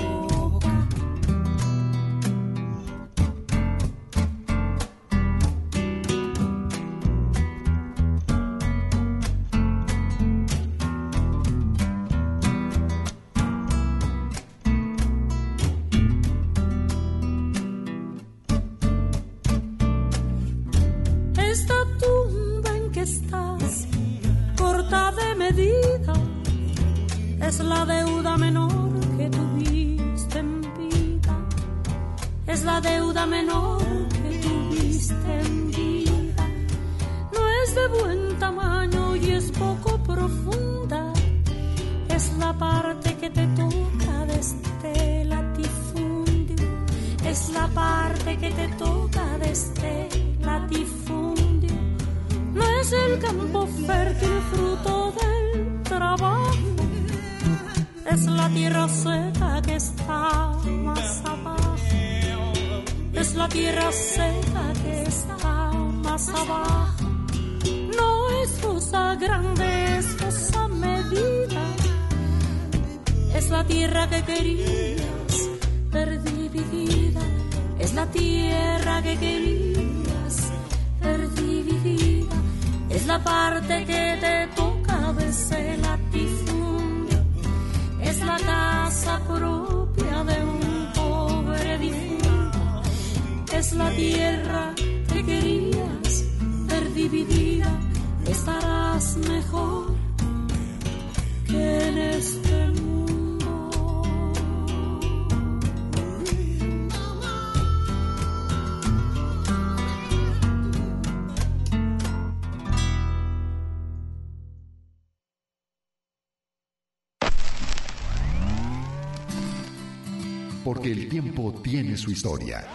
Porque el tiempo tiene su historia.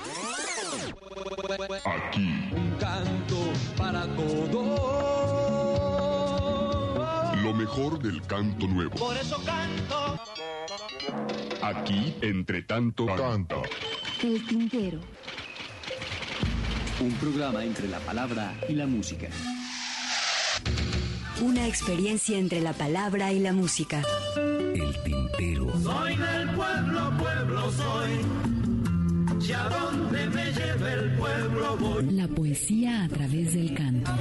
Aquí. Un canto para todos. Lo mejor del canto nuevo. Por eso canto. Aquí, entre tanto canto. El tintero. Un programa entre la palabra y la música. Una experiencia entre la palabra y la música. El tintero. Soy del soy. Y a donde me lleve el pueblo voy. La poesía a través del canto.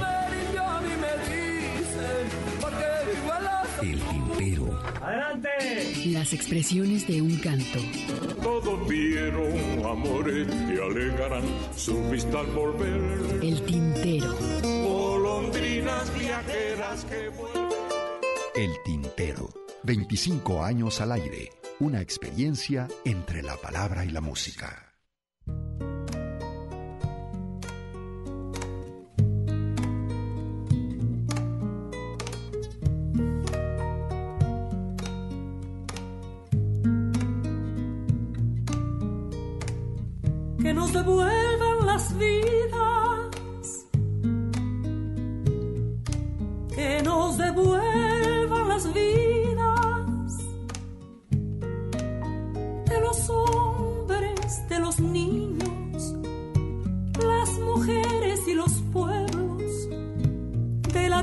El tintero. cante. Las expresiones de un canto. Todos vieron amores que alegarán su vista al volver. El tintero. Golondrinas viajeras que vuelven. El Tintero. 25 años al aire. Una experiencia entre la palabra y la música. que nos devuelvan las vidas,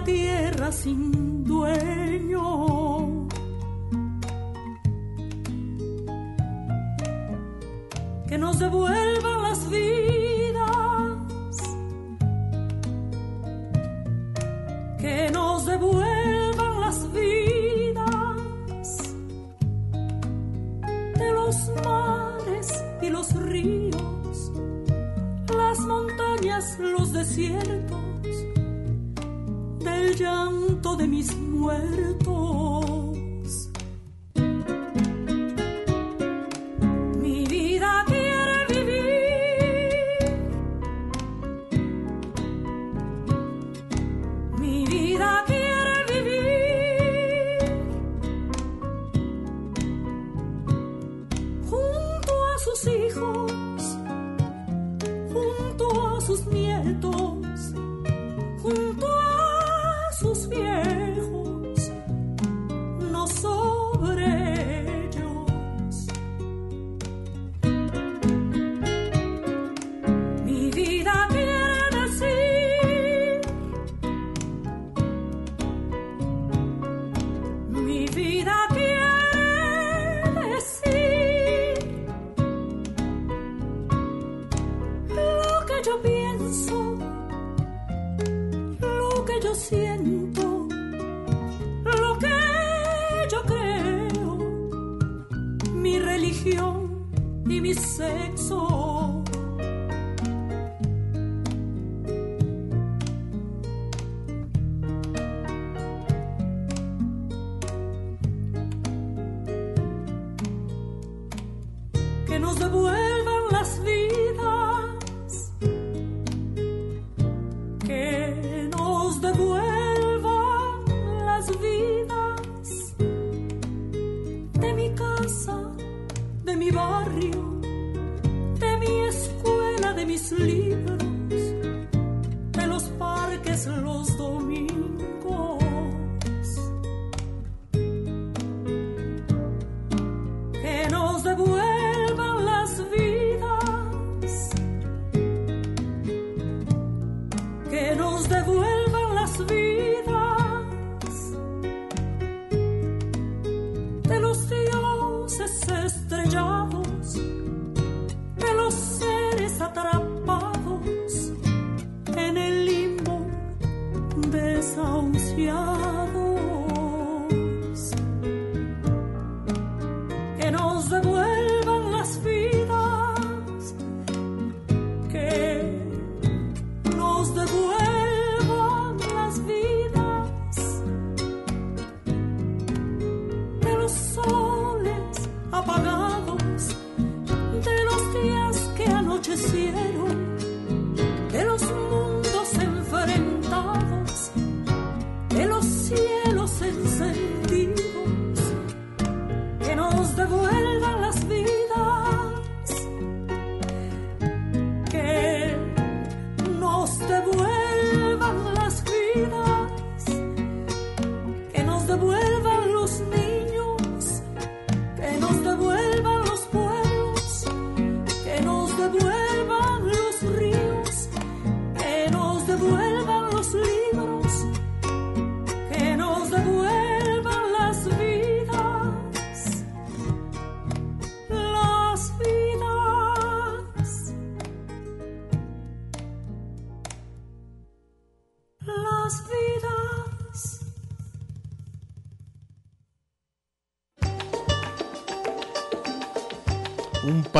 tierra sin dueño. que nos devuelvan las vidas, que nos devuelvan las vidas. De los mares y los ríos, las montañas, los desiertos, llanto de mis muertos.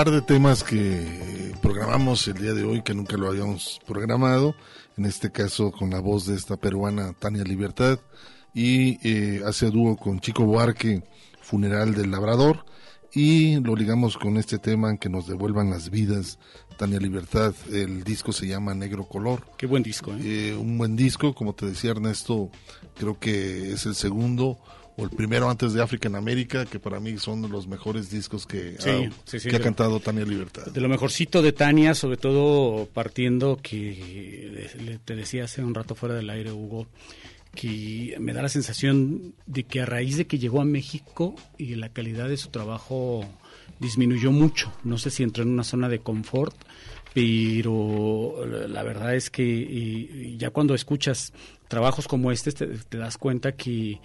Par de temas que programamos el día de hoy que nunca lo habíamos programado, en este caso con la voz de esta peruana Tania Libertad y eh, hace dúo con Chico Buarque, Funeral del Labrador y lo ligamos con este tema que nos devuelvan las vidas Tania Libertad, el disco se llama Negro Color. Qué buen disco, ¿eh? Eh, un buen disco, como te decía Ernesto, creo que es el segundo o el primero antes de África en América, que para mí son de los mejores discos que, Sí, ha, sí, sí, que ha de- cantado Tania Libertad. De lo mejorcito de Tania, sobre todo partiendo que le- te decía hace un rato fuera del aire, Hugo, que me da la sensación de que a raíz de que llegó a México y la calidad de su trabajo disminuyó mucho. No sé si entró en una zona de confort, pero la verdad es que ya cuando escuchas trabajos como este te, te das cuenta que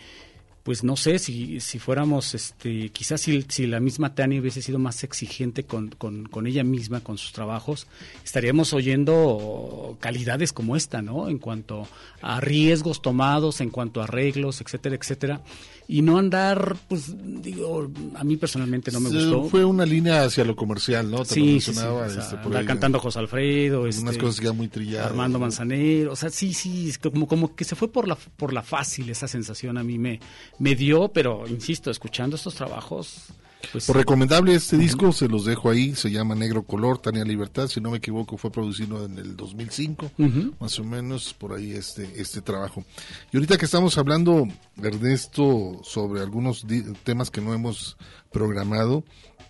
pues no sé si, si fuéramos, este, quizás si, si la misma Tania hubiese sido más exigente con, con, con ella misma, con sus trabajos, estaríamos oyendo calidades como esta, ¿no? En cuanto a riesgos tomados, en cuanto a arreglos, etcétera, etcétera. Y no andar, pues, digo, a mí personalmente no me gustó. Fue una línea hacia lo comercial, ¿no? Te lo Sí, sí, sí, o sea, este, por andar ahí, cantando José Alfredo, Unas este, cosas ya muy trilladas. Armando. Manzanero, o sea, sí, sí, es como, como que se fue por la, por la fácil esa sensación a mí me, me dio, pero insisto, escuchando estos trabajos, pues... Por recomendable este disco, se los dejo ahí, se llama Negro Color, Tania Libertad, si no me equivoco fue producido en el 2005, Ujú. más o menos por ahí este, este trabajo. Y ahorita que estamos hablando, Ernesto, sobre algunos temas que no hemos programado,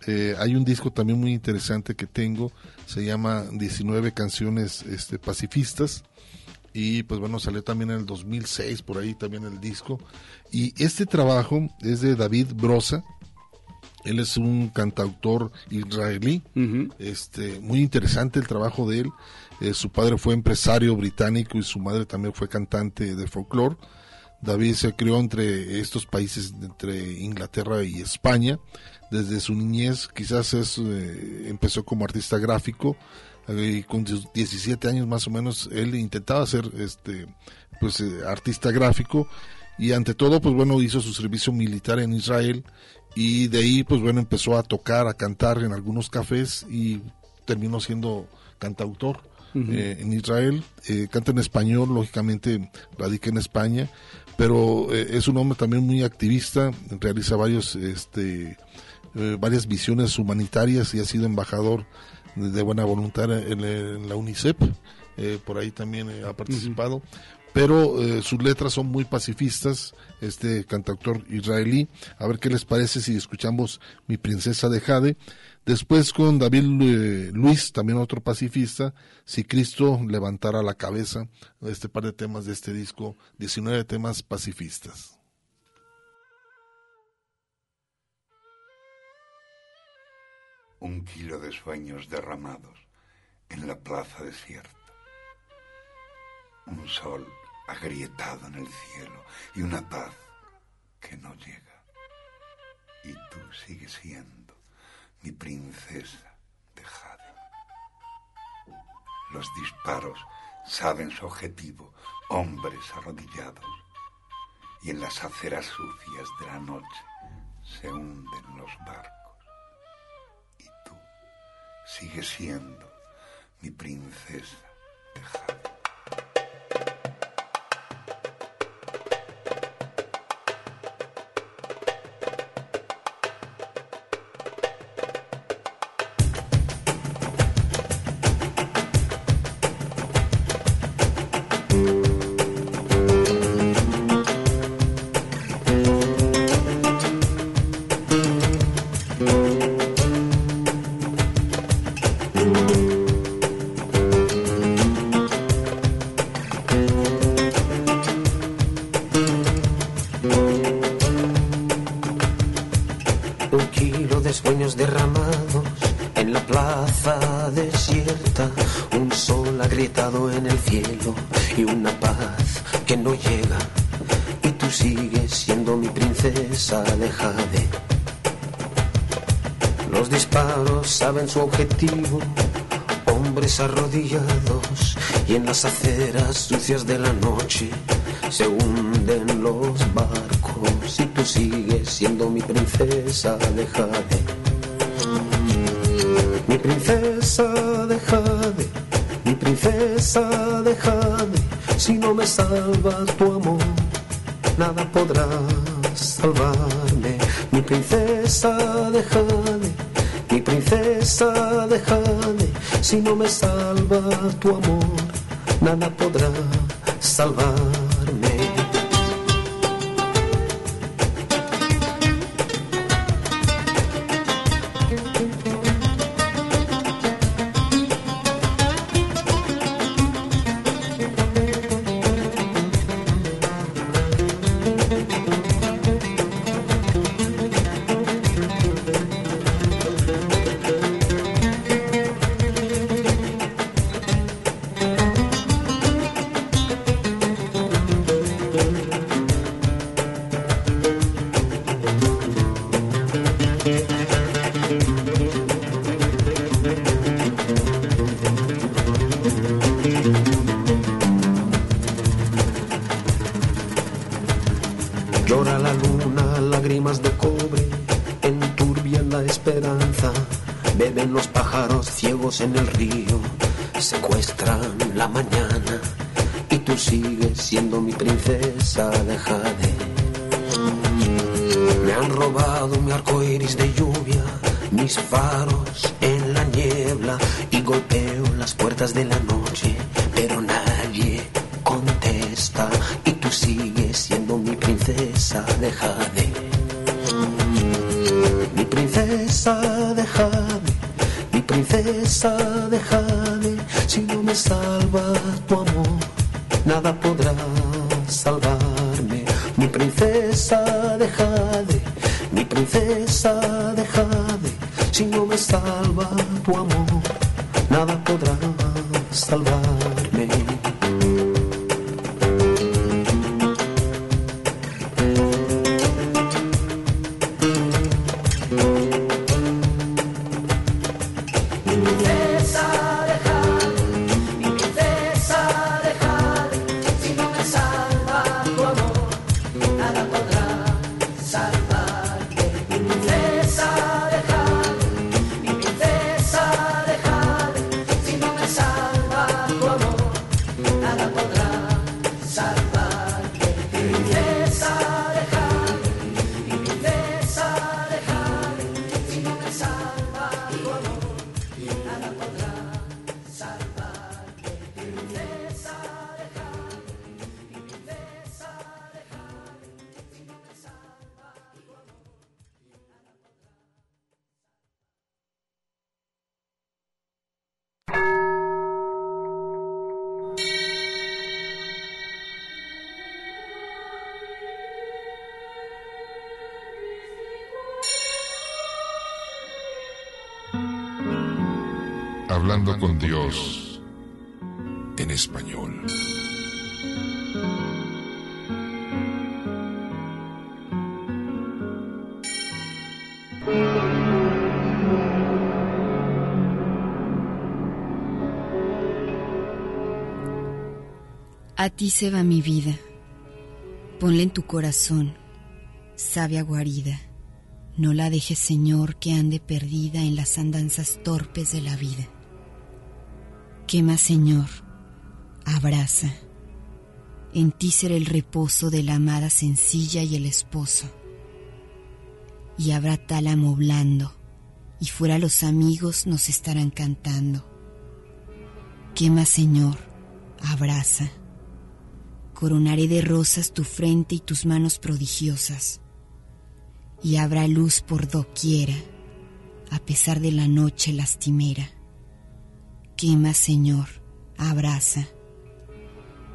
eh, hay un disco también muy interesante que tengo, se llama 19 canciones este, pacifistas, y pues bueno, salió también en el 2006, por ahí también el disco. Y este trabajo es de David Brosa, él es un cantautor israelí, este, muy interesante el trabajo de él. Eh, su padre fue empresario británico y su madre también fue cantante de folclore. David se crió entre estos países, entre Inglaterra y España. Desde su niñez, quizás es, eh, empezó como artista gráfico. eh, y con sus 17 años más o menos, él intentaba ser este, pues, eh, artista gráfico. Y ante todo, pues bueno, hizo su servicio militar en Israel. Y de ahí, pues bueno, empezó a tocar, a cantar en algunos cafés y terminó siendo cantautor eh, en Israel. Eh, canta en español, lógicamente radica en España, pero eh, es un hombre también muy activista, realiza varios, este, varias visiones humanitarias y ha sido embajador de buena voluntad en, en la UNICEF. por ahí también ha participado. Pero eh, sus letras son muy pacifistas, este cantautor israelí. A ver qué les parece si escuchamos Mi Princesa de Jade. Después con David eh, Luis, también otro pacifista, Si Cristo levantara la cabeza, este par de temas de este disco, 19 temas pacifistas. un kilo de sueños derramados en la plaza desierta. Un sol agrietado en el cielo y una paz que no llega. Y tú sigues siendo mi princesa de jade. Los disparos saben su objetivo, hombres arrodillados. Y en las aceras sucias de la noche se hunden los barcos sigue siendo mi princesa de jade. Las aceras sucias de la noche se hunden los barcos y tú sigues siendo mi princesa de jade. Mi princesa, déjame, mi princesa, déjame, si no me salva tu amor, nada podrá salvarme. Mi princesa, déjame, mi princesa, déjame, si no me salva Beben los pájaros ciegos en el río, secuestran la mañana. Y tú sigues siendo mi princesa, deja de. Me han robado mi arco iris de lluvia, mis faros en la niebla. Y golpeo las puertas de la noche, pero nadie contesta. Y tú sigues siendo mi princesa, deja salva con Dios en español. A ti se va mi vida. Ponla en tu corazón, sabia guarida. No la dejes, Señor, que ande perdida en las andanzas torpes de la vida. Quema, Señor, abraza. En ti será el reposo de la amada sencilla y el esposo. Y habrá tálamo blando, y fuera los amigos nos estarán cantando. Quema, Señor, abraza. Coronaré de rosas tu frente y tus manos prodigiosas. Y habrá luz por doquiera, a pesar de la noche lastimera. Quema, Señor, abraza.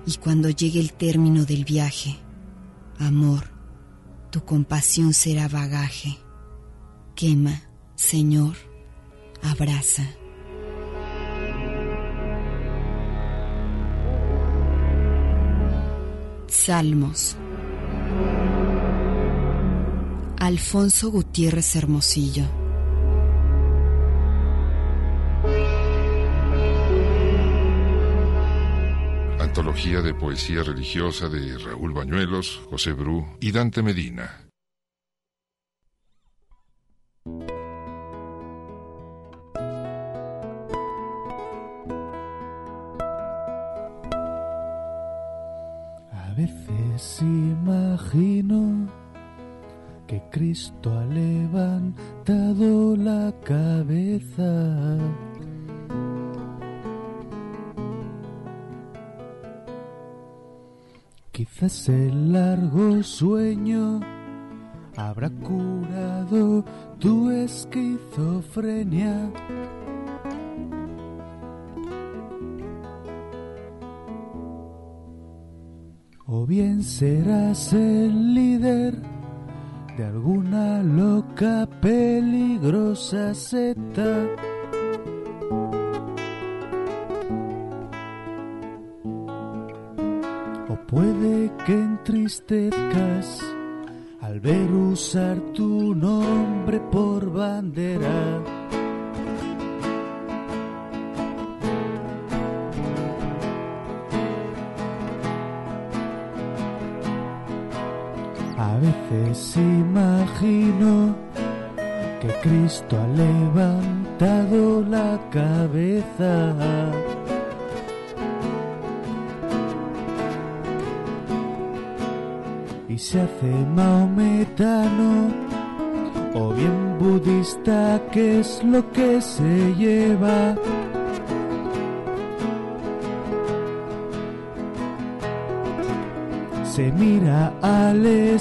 Y cuando llegue el término del viaje, amor, tu compasión será bagaje. Quema, Señor, abraza. Salmos. Alfonso Gutiérrez Hermosillo. Antología de poesía religiosa de Raúl Bañuelos, José Bru y Dante Medina. Serás el líder de alguna loca peligrosa seta. O puede que entristezcas al ver usar tu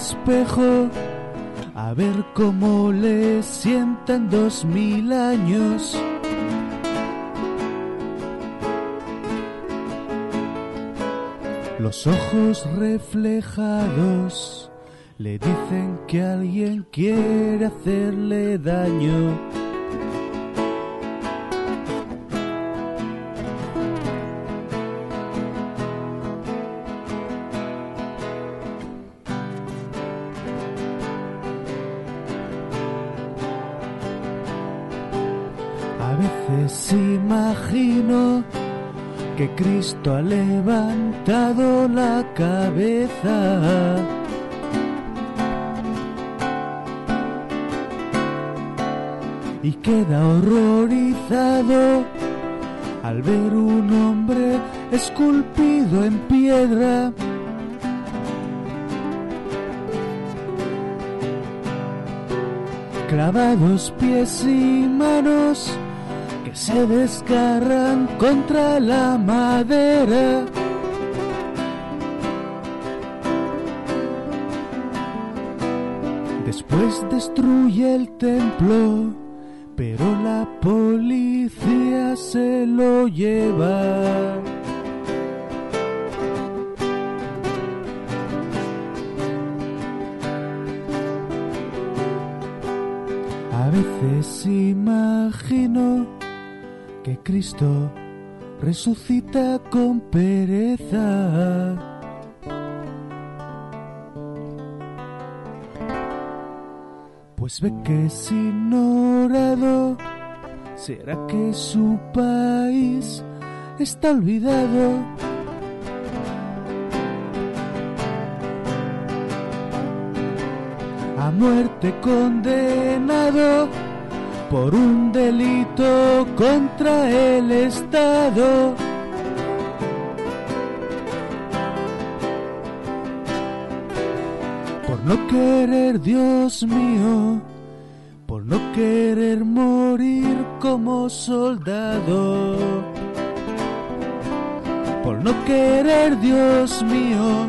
espejo a ver cómo le sientan dos mil años. Los ojos reflejados le dicen que alguien quiere hacerle daño. Ha levantado la cabeza. Y queda horrorizado al ver un hombre esculpido en piedra. Clavados pies y manos se desgarran contra la madera. Después destruye el templo, pero la policía se lo lleva. A veces imagino que Cristo resucita con pereza. Pues ve que es ignorado, será que su país está olvidado. A muerte condenado por un delito contra el Estado. Por no querer, Dios mío, por no querer morir como soldado. Por no querer, Dios mío,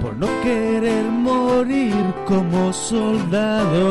por no querer morir como soldado.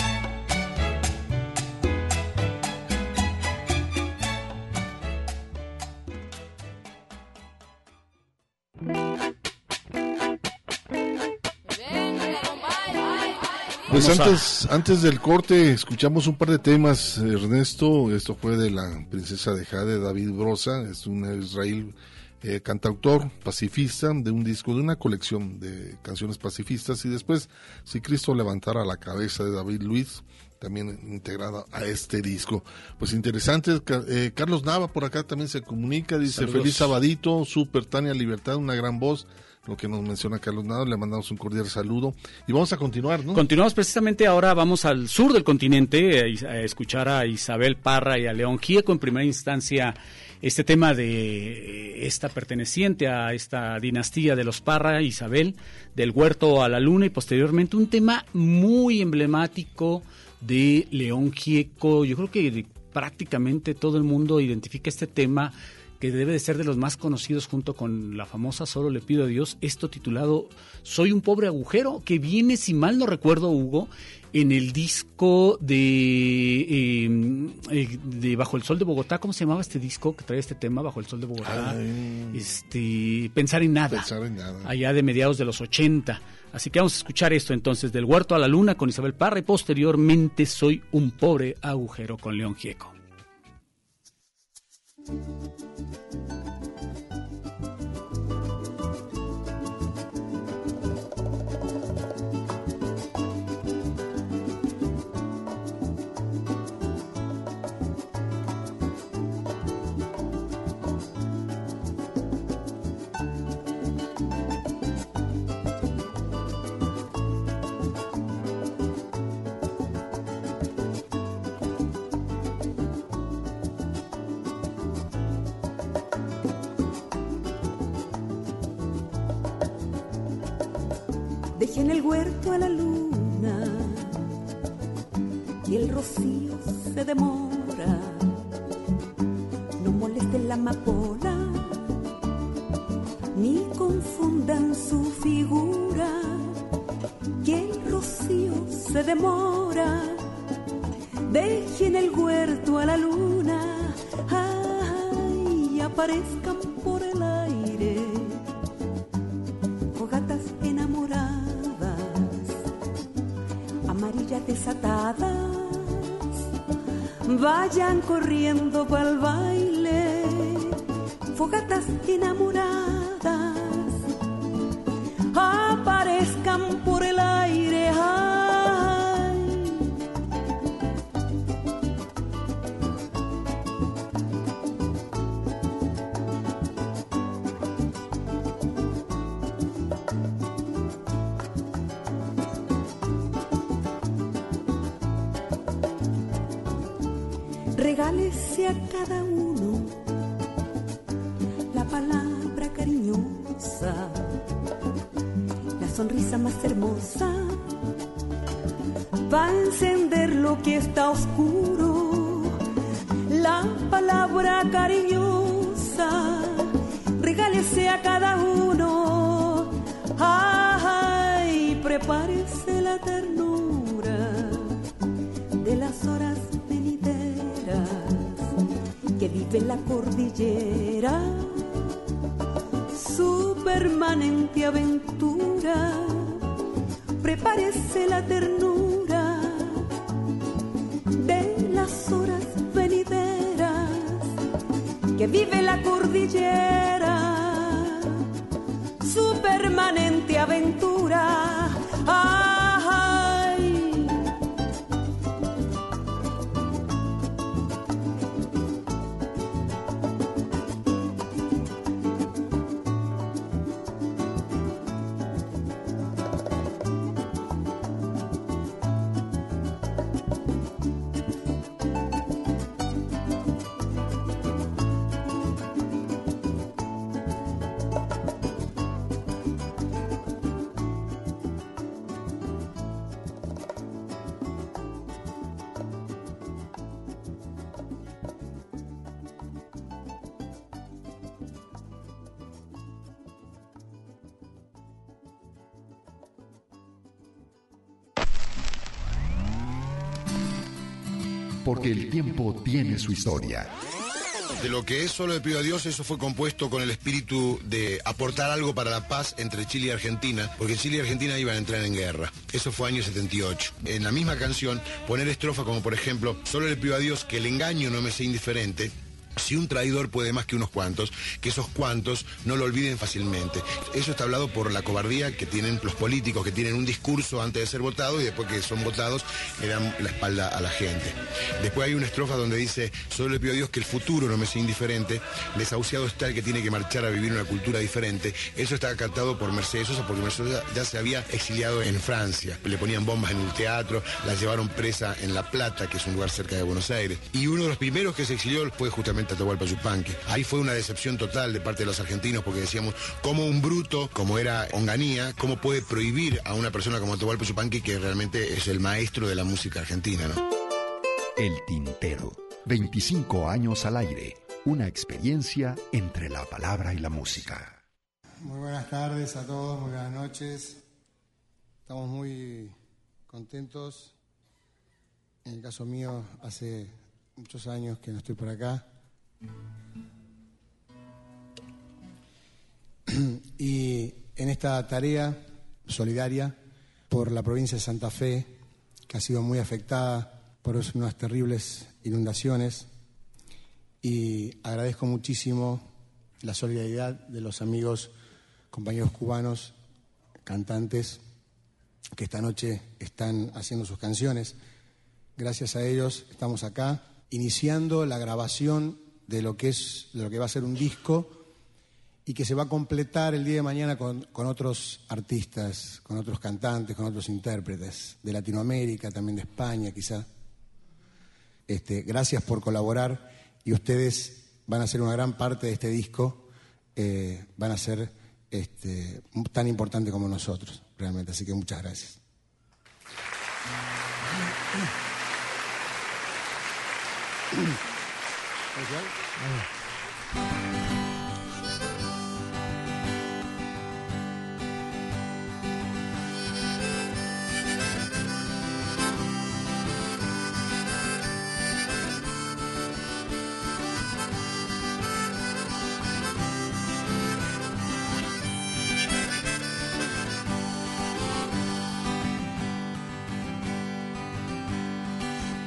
Pues a- antes, antes del corte escuchamos un par de temas, Ernesto. Esto fue de la princesa de Jade, David Brosa, es un Israel eh, cantautor pacifista de un disco, de una colección de canciones pacifistas. Y después, si Cristo levantara la cabeza de David Luis, también integrada a este disco. Pues interesante. Eh, Carlos Nava por acá también se comunica, dice Saludos. feliz sabadito, super Tania Libertad, una gran voz. Lo que nos menciona Carlos Nava, le mandamos un cordial saludo. Y vamos a continuar, ¿no? Continuamos precisamente ahora, vamos al sur del continente a escuchar a Isabel Parra y a León Gieco en primera instancia este tema de eh, esta perteneciente a esta dinastía de los Parra, Isabel, del huerto a la luna y posteriormente un tema muy emblemático de León Gieco. Yo creo que prácticamente todo el mundo identifica este tema que debe de ser de los más conocidos junto con la famosa Solo le pido a Dios, esto titulado Soy un pobre agujero, que viene, si mal no recuerdo, Hugo, en el disco de, eh, eh, de Bajo el Sol de Bogotá, ¿cómo se llamaba este disco que trae este tema, Bajo el Sol de Bogotá? Este, Pensar en Nada. Pensar en nada. Allá de mediados de los 80. Así que vamos a escuchar esto entonces, del huerto a la luna con Isabel Parra y posteriormente Soy un pobre agujero con León Gieco. Thank you. El huerto a la luna corriendo Porque el tiempo tiene su historia. De lo que es Solo le pido a Dios, eso fue compuesto con el espíritu de aportar algo para la paz entre Chile y Argentina, porque Chile y Argentina iban a entrar en guerra. Eso fue año 78. En la misma canción, poner estrofa como por ejemplo, Solo le pido a Dios que el engaño no me sea indiferente, si un traidor puede más que unos cuantos, que esos cuantos no lo olviden fácilmente. Eso está hablado por la cobardía que tienen los políticos, que tienen un discurso antes de ser votados y después que son votados le dan la espalda a la gente. Después hay una estrofa donde dice, solo le pido a Dios que el futuro no me sea indiferente, desahuciado está el que tiene que marchar a vivir una cultura diferente. Eso está cantado por Mercedes Sosa porque Mercedes Sosa ya se había exiliado en Francia. Le ponían bombas en un teatro, la llevaron presa en La Plata, que es un lugar cerca de Buenos Aires. Y uno de los primeros que se exilió fue justamente Atahualpa Yupanqui. Ahí fue una decepción total de parte de los argentinos porque decíamos, como un bruto, como era Onganía, cómo puede prohibir a una persona como Atahualpa Yupanqui, que realmente es el maestro de la música argentina, ¿no? El Tintero. 25 años al aire. Una experiencia entre la palabra y la música. Muy buenas tardes a todos, muy buenas noches. Estamos muy contentos. En el caso mío, hace muchos años que no estoy por acá. Y en esta tarea solidaria por la provincia de Santa Fe, que ha sido muy afectada por unas terribles inundaciones, y agradezco muchísimo la solidaridad de los amigos, compañeros cubanos, cantantes, que esta noche están haciendo sus canciones. Gracias a ellos estamos acá, iniciando la grabación de lo que es, de lo que va a ser un disco y que se va a completar el día de mañana con, con otros artistas, con otros cantantes, con otros intérpretes de Latinoamérica, también de España, quizá. Este, gracias por colaborar y ustedes van a ser una gran parte de este disco, eh, van a ser este, tan importante como nosotros, realmente. Así que muchas gracias.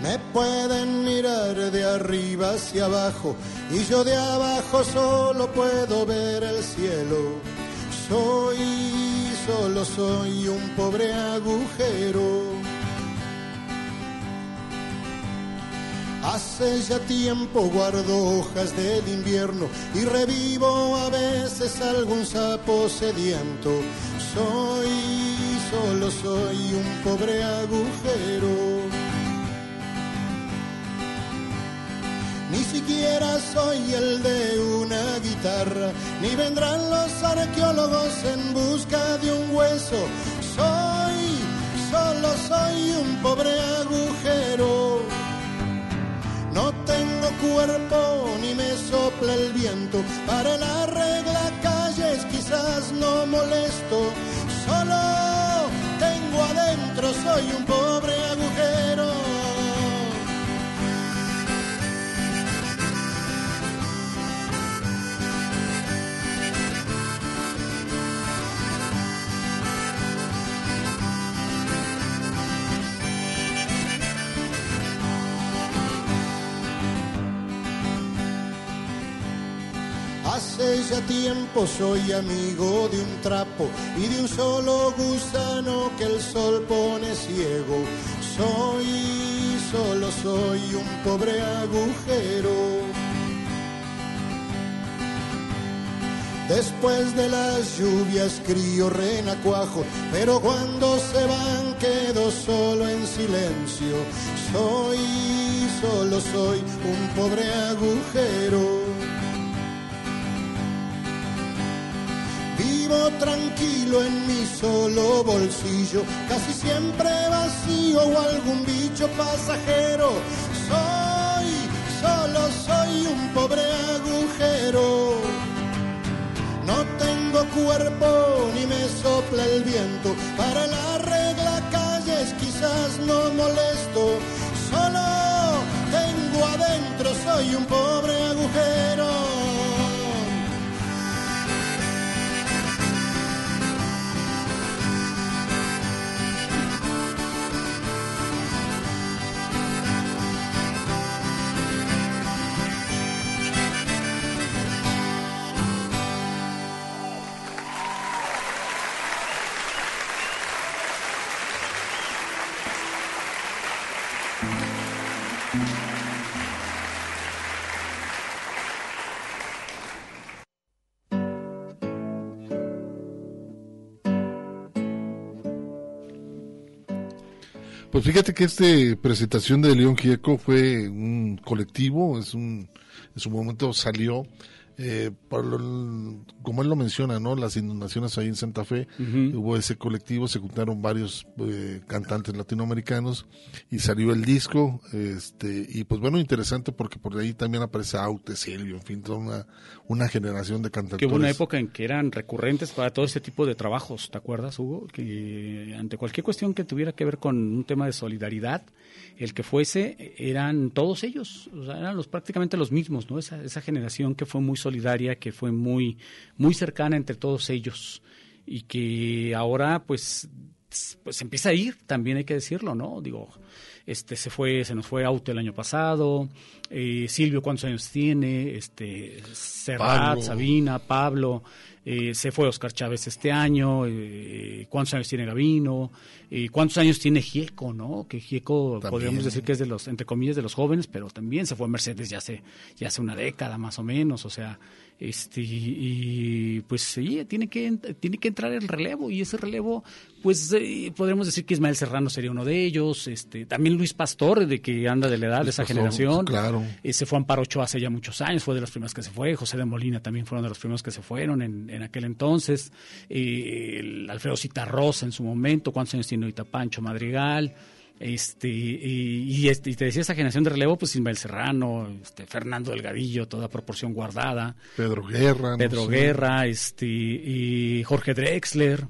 Me pueden mirar de arriba hacia abajo y yo de abajo solo puedo ver el cielo. Soy, solo soy un pobre agujero. Hace ya tiempo guardo hojas del invierno y revivo a veces algún sapo sediento. Soy, solo soy un pobre agujero. Ni siquiera soy el de una guitarra, ni vendrán los arqueólogos en busca de un hueso. Soy, solo soy un pobre agujero. No tengo cuerpo ni me sopla el viento. Para la regla calles quizás no molesto. Solo tengo adentro, soy un pobre Ya tiempo soy amigo de un trapo y de un solo gusano que el sol pone ciego. Soy, solo soy un pobre agujero. Después de las lluvias crío renacuajo, pero cuando se van quedo solo en silencio. Soy, solo soy un pobre agujero. Tranquilo en mi solo bolsillo, casi siempre vacío o algún bicho pasajero. Soy, solo soy un pobre agujero. No tengo cuerpo ni me sopla el viento. Para la regla calles quizás no molesto. Solo tengo adentro, soy un pobre agujero. Pues fíjate que esta presentación de León Gieco fue un colectivo, es un, en su momento salió eh, por lo- como él lo menciona, ¿no? Las inundaciones ahí en Santa Fe, hubo ese colectivo, se juntaron varios eh, cantantes latinoamericanos y salió el disco, este, y pues bueno, interesante porque por ahí también aparece Aute, Silvio, en fin, toda una, una generación de Que cantautores. hubo una época en que eran recurrentes para todo este tipo de trabajos, ¿te acuerdas, Hugo? Que ante cualquier cuestión que tuviera que ver con un tema de solidaridad, el que fuese, eran todos ellos, o sea, eran los prácticamente los mismos, ¿no? Esa, esa generación que fue muy solidaria, que fue muy, muy cercana entre todos ellos y que ahora, pues, pues empieza a ir, también hay que decirlo, ¿no? Digo, este se fue, se nos fue Auto el año pasado, eh, Silvio cuántos años tiene, este Serrat, Pablo. Sabina, Pablo, eh, se fue Oscar Chávez este año, eh, cuántos años tiene Gavino, eh, cuántos años tiene Gieco, ¿no? Que Gieco podríamos decir que es de los, entre comillas, de los jóvenes, pero también se fue Mercedes ya hace, ya hace una década más o menos, o sea, este y pues sí, tiene que, tiene que entrar el relevo y ese relevo, pues eh, podríamos decir que Ismael Serrano sería uno de ellos, este también Luis Pastor, de que anda de la edad de esa Pastor, generación. claro. Eh, se fue Amparo Ochoa hace ya muchos años, fue de los primeros que se fue. José de Molina también fueron de los primeros que se fueron en, en aquel entonces. Eh, el Alfredo Citarrosa en su momento, cuántos años tiene ahorita Pancho Madrigal. Este, y, y este, y te decía esa generación de relevo, pues Ismael Serrano, este, Fernando Delgadillo, toda proporción guardada. Pedro Guerra. no Pedro sé. Guerra, este, y Jorge Drexler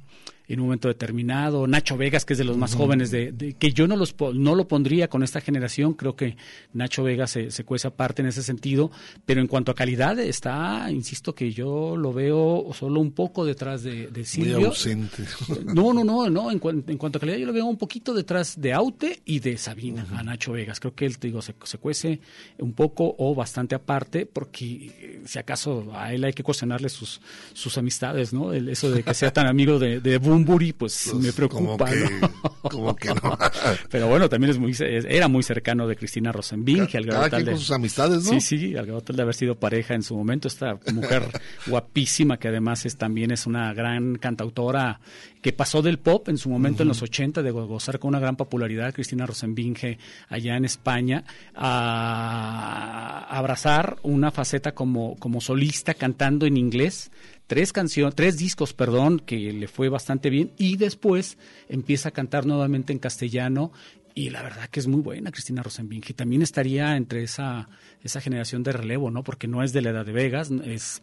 en un momento determinado, Nacho Vegas, que es de los más jóvenes, de, de- que yo no los no lo pondría con esta generación, creo que Nacho Vegas se, se cuece aparte en ese sentido, pero en cuanto a calidad está, insisto que yo lo veo solo un poco detrás de, de Muy Silvio. ausente. No, no, no, no. En, cuan- en cuanto a calidad, yo lo veo un poquito detrás de Aute y de Sabina, a Nacho Vegas. Creo que él, te digo, se, se cuece un poco o bastante aparte, porque si acaso a él hay que cuestionarle sus, sus amistades, ¿no? El- eso de que sea tan amigo de, de Bumburi, pues, Pues, me preocupa. como que- ¿no? como que no. Pero bueno, también es muy, era muy cercano de Cristina Rosenbinge, al cada grado tal quien de- con sus amistades, ¿no? Sí, sí, al grado tal de haber sido pareja en su momento. Esta mujer guapísima que además es también es una gran cantautora que pasó del pop en su momento en los 80 de go- gozar con una gran popularidad, Cristina Rosenbinge allá en España, a abrazar una faceta como, como solista cantando en inglés tres canciones, tres discos, perdón, que le fue bastante bien y después empieza a cantar nuevamente en castellano y la verdad que es muy buena Cristina Rosenbinge. También estaría entre esa esa generación de relevo, ¿no? Porque no es de la edad de Vegas, es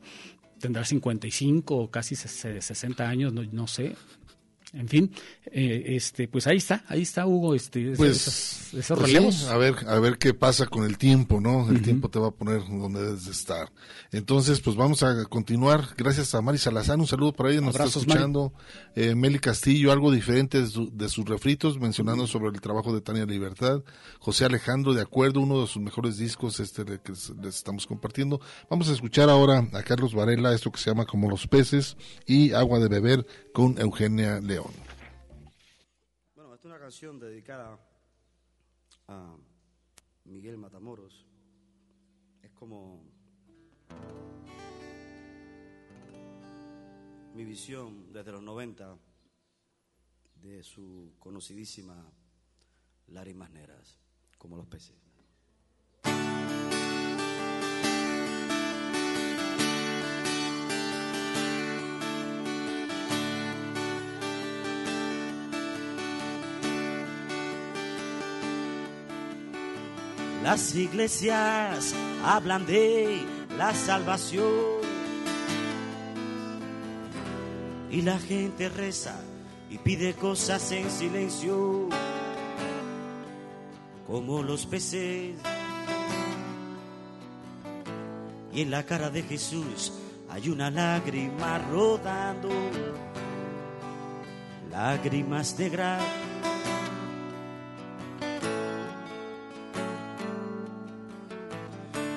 tendrá 55 o casi ses- 60 años, no, no sé. En fin, eh, este, pues ahí está, ahí está Hugo, este, Pues, esos, esos pues relevos. sí, a ver, a ver qué pasa con el tiempo, ¿no? El tiempo te va a poner donde debes de estar. Entonces, pues vamos a continuar. Gracias a Mari Salazar, un saludo para ella, nos Abrazos, está escuchando. Eh, Meli Castillo, algo diferente de, su- de sus refritos, mencionando sobre el trabajo de Tania Libertad. José Alejandro, de acuerdo, uno de sus mejores discos este que les estamos compartiendo. Vamos a escuchar ahora a Carlos Varela, esto que se llama Como los peces, y Agua de beber con Eugenia León. Bueno, esta es una canción dedicada a Miguel Matamoros. Es como mi visión desde los 90 de su conocidísima Lágrimas Negras, como los peces. Las iglesias hablan de la salvación y la gente reza y pide cosas en silencio como los peces. Y en la cara de Jesús hay una lágrima rodando, lágrimas negras.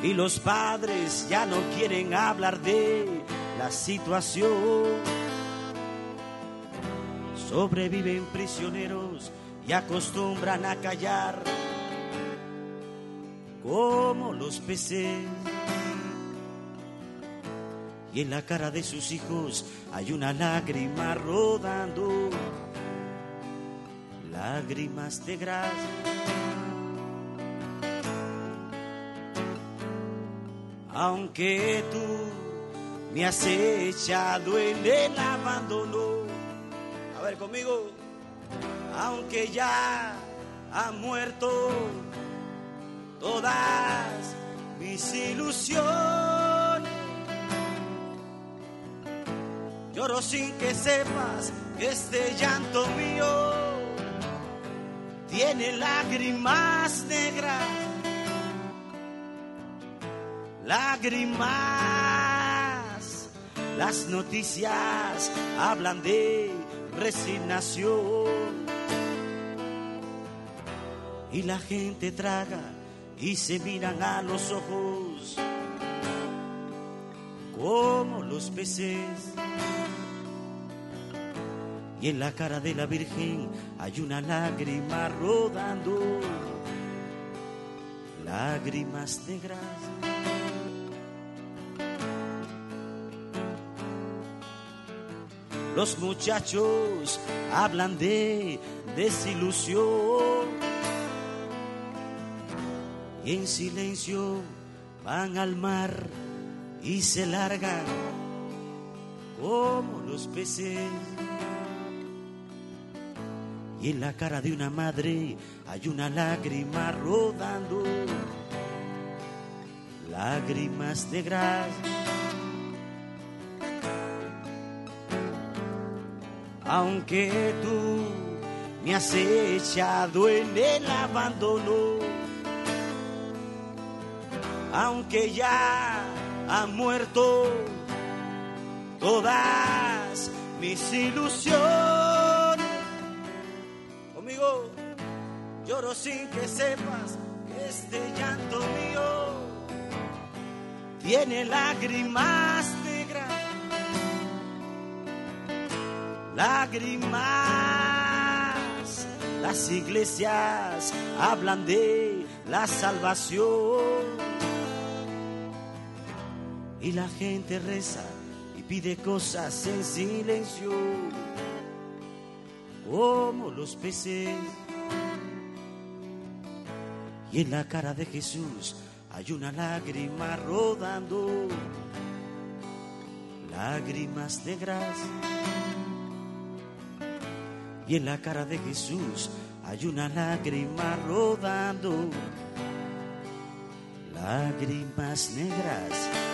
Y los padres ya no quieren hablar de la situación. Sobreviven prisioneros y acostumbran a callar como los peces. Y en la cara de sus hijos hay una lágrima rodando, lágrimas de gras. Aunque tú me has echado en el abandono, a ver conmigo, aunque ya ha muerto todas mis ilusiones. Lloro sin que sepas que este llanto mío tiene lágrimas negras. Lágrimas. Las noticias hablan de resignación. Y la gente traga y se miran a los ojos como los peces. Y en la cara de la Virgen hay una lágrima rodando, lágrimas negras. Los muchachos hablan de desilusión y en silencio van al mar y se largan como los peces. Y en la cara de una madre hay una lágrima rodando, lágrimas negras. Aunque tú me has echado en el abandono, aunque ya han muerto todas mis ilusiones. Conmigo lloro sin que sepas que este llanto mío tiene lágrimas lágrimas. Las iglesias hablan de la salvación y la gente reza y pide cosas en silencio, como los peces. Y en la cara de Jesús hay una lágrima rodando, lágrimas negras. Y en la cara de Jesús hay una lágrima rodando, lágrimas negras.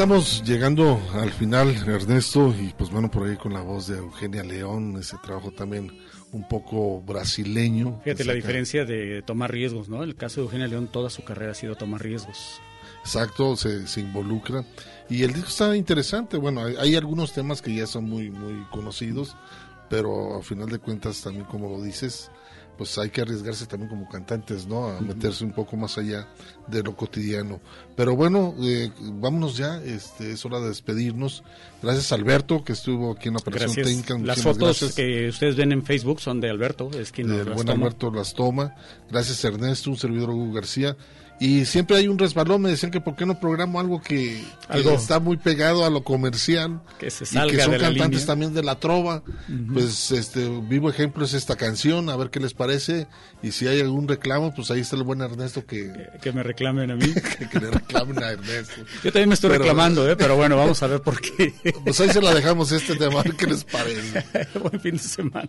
Estamos llegando al final, Ernesto, y pues bueno, por ahí con la voz de Eugenia León, ese trabajo también un poco brasileño. Fíjate la diferencia de tomar riesgos, ¿no? En el caso de Eugenia León, toda su carrera ha sido tomar riesgos. Exacto, se, se involucra. Y el disco está interesante. Bueno, hay, hay algunos temas que ya son muy, muy conocidos, pero a final de cuentas, también como lo dices, pues hay que arriesgarse también como cantantes, ¿no? A meterse un poco más allá de lo cotidiano. Pero bueno, eh, vámonos ya, este, es hora de despedirnos. Gracias Alberto, que estuvo aquí en la operación Gracias. técnica. Las fotos gracias. que ustedes ven en Facebook son de Alberto, es quien El las buen toma. Alberto las toma. Gracias Ernesto, un servidor Hugo García. Y siempre hay un resbalón, me decían que por qué no programo algo que, que Algo. está muy pegado a lo comercial. Que se y salga que son de la cantantes línea. también de la trova. Pues este vivo ejemplo es esta canción, a ver qué les parece. Y si hay algún reclamo, pues ahí está el buen Ernesto que, Que me reclamen a mí. que le reclamen a Ernesto. Yo también me estoy Pero- reclamando, ¿eh? pero bueno, vamos a ver por qué. Pues ahí se la dejamos este tema, a ver qué les parece. Buen fin de semana.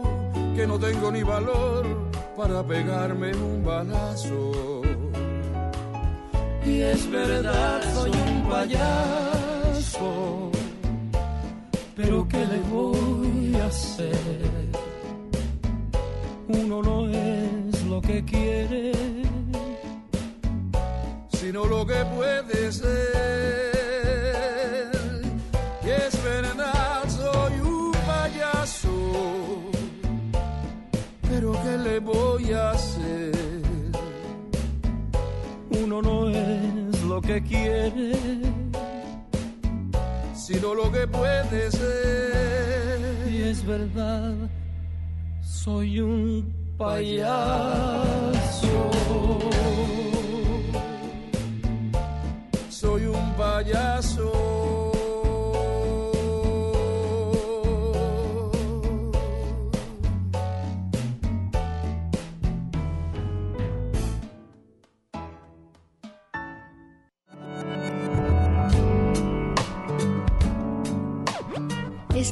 que no tengo ni valor para pegarme un balazo. Y es verdad, soy un payaso, pero ¿qué le voy a hacer? Uno no es lo que quiere, sino lo que puede ser. Le voy a hacer? uno no es lo que quiere, sino lo que puede ser. y es verdad, soy un payaso. Soy un payaso.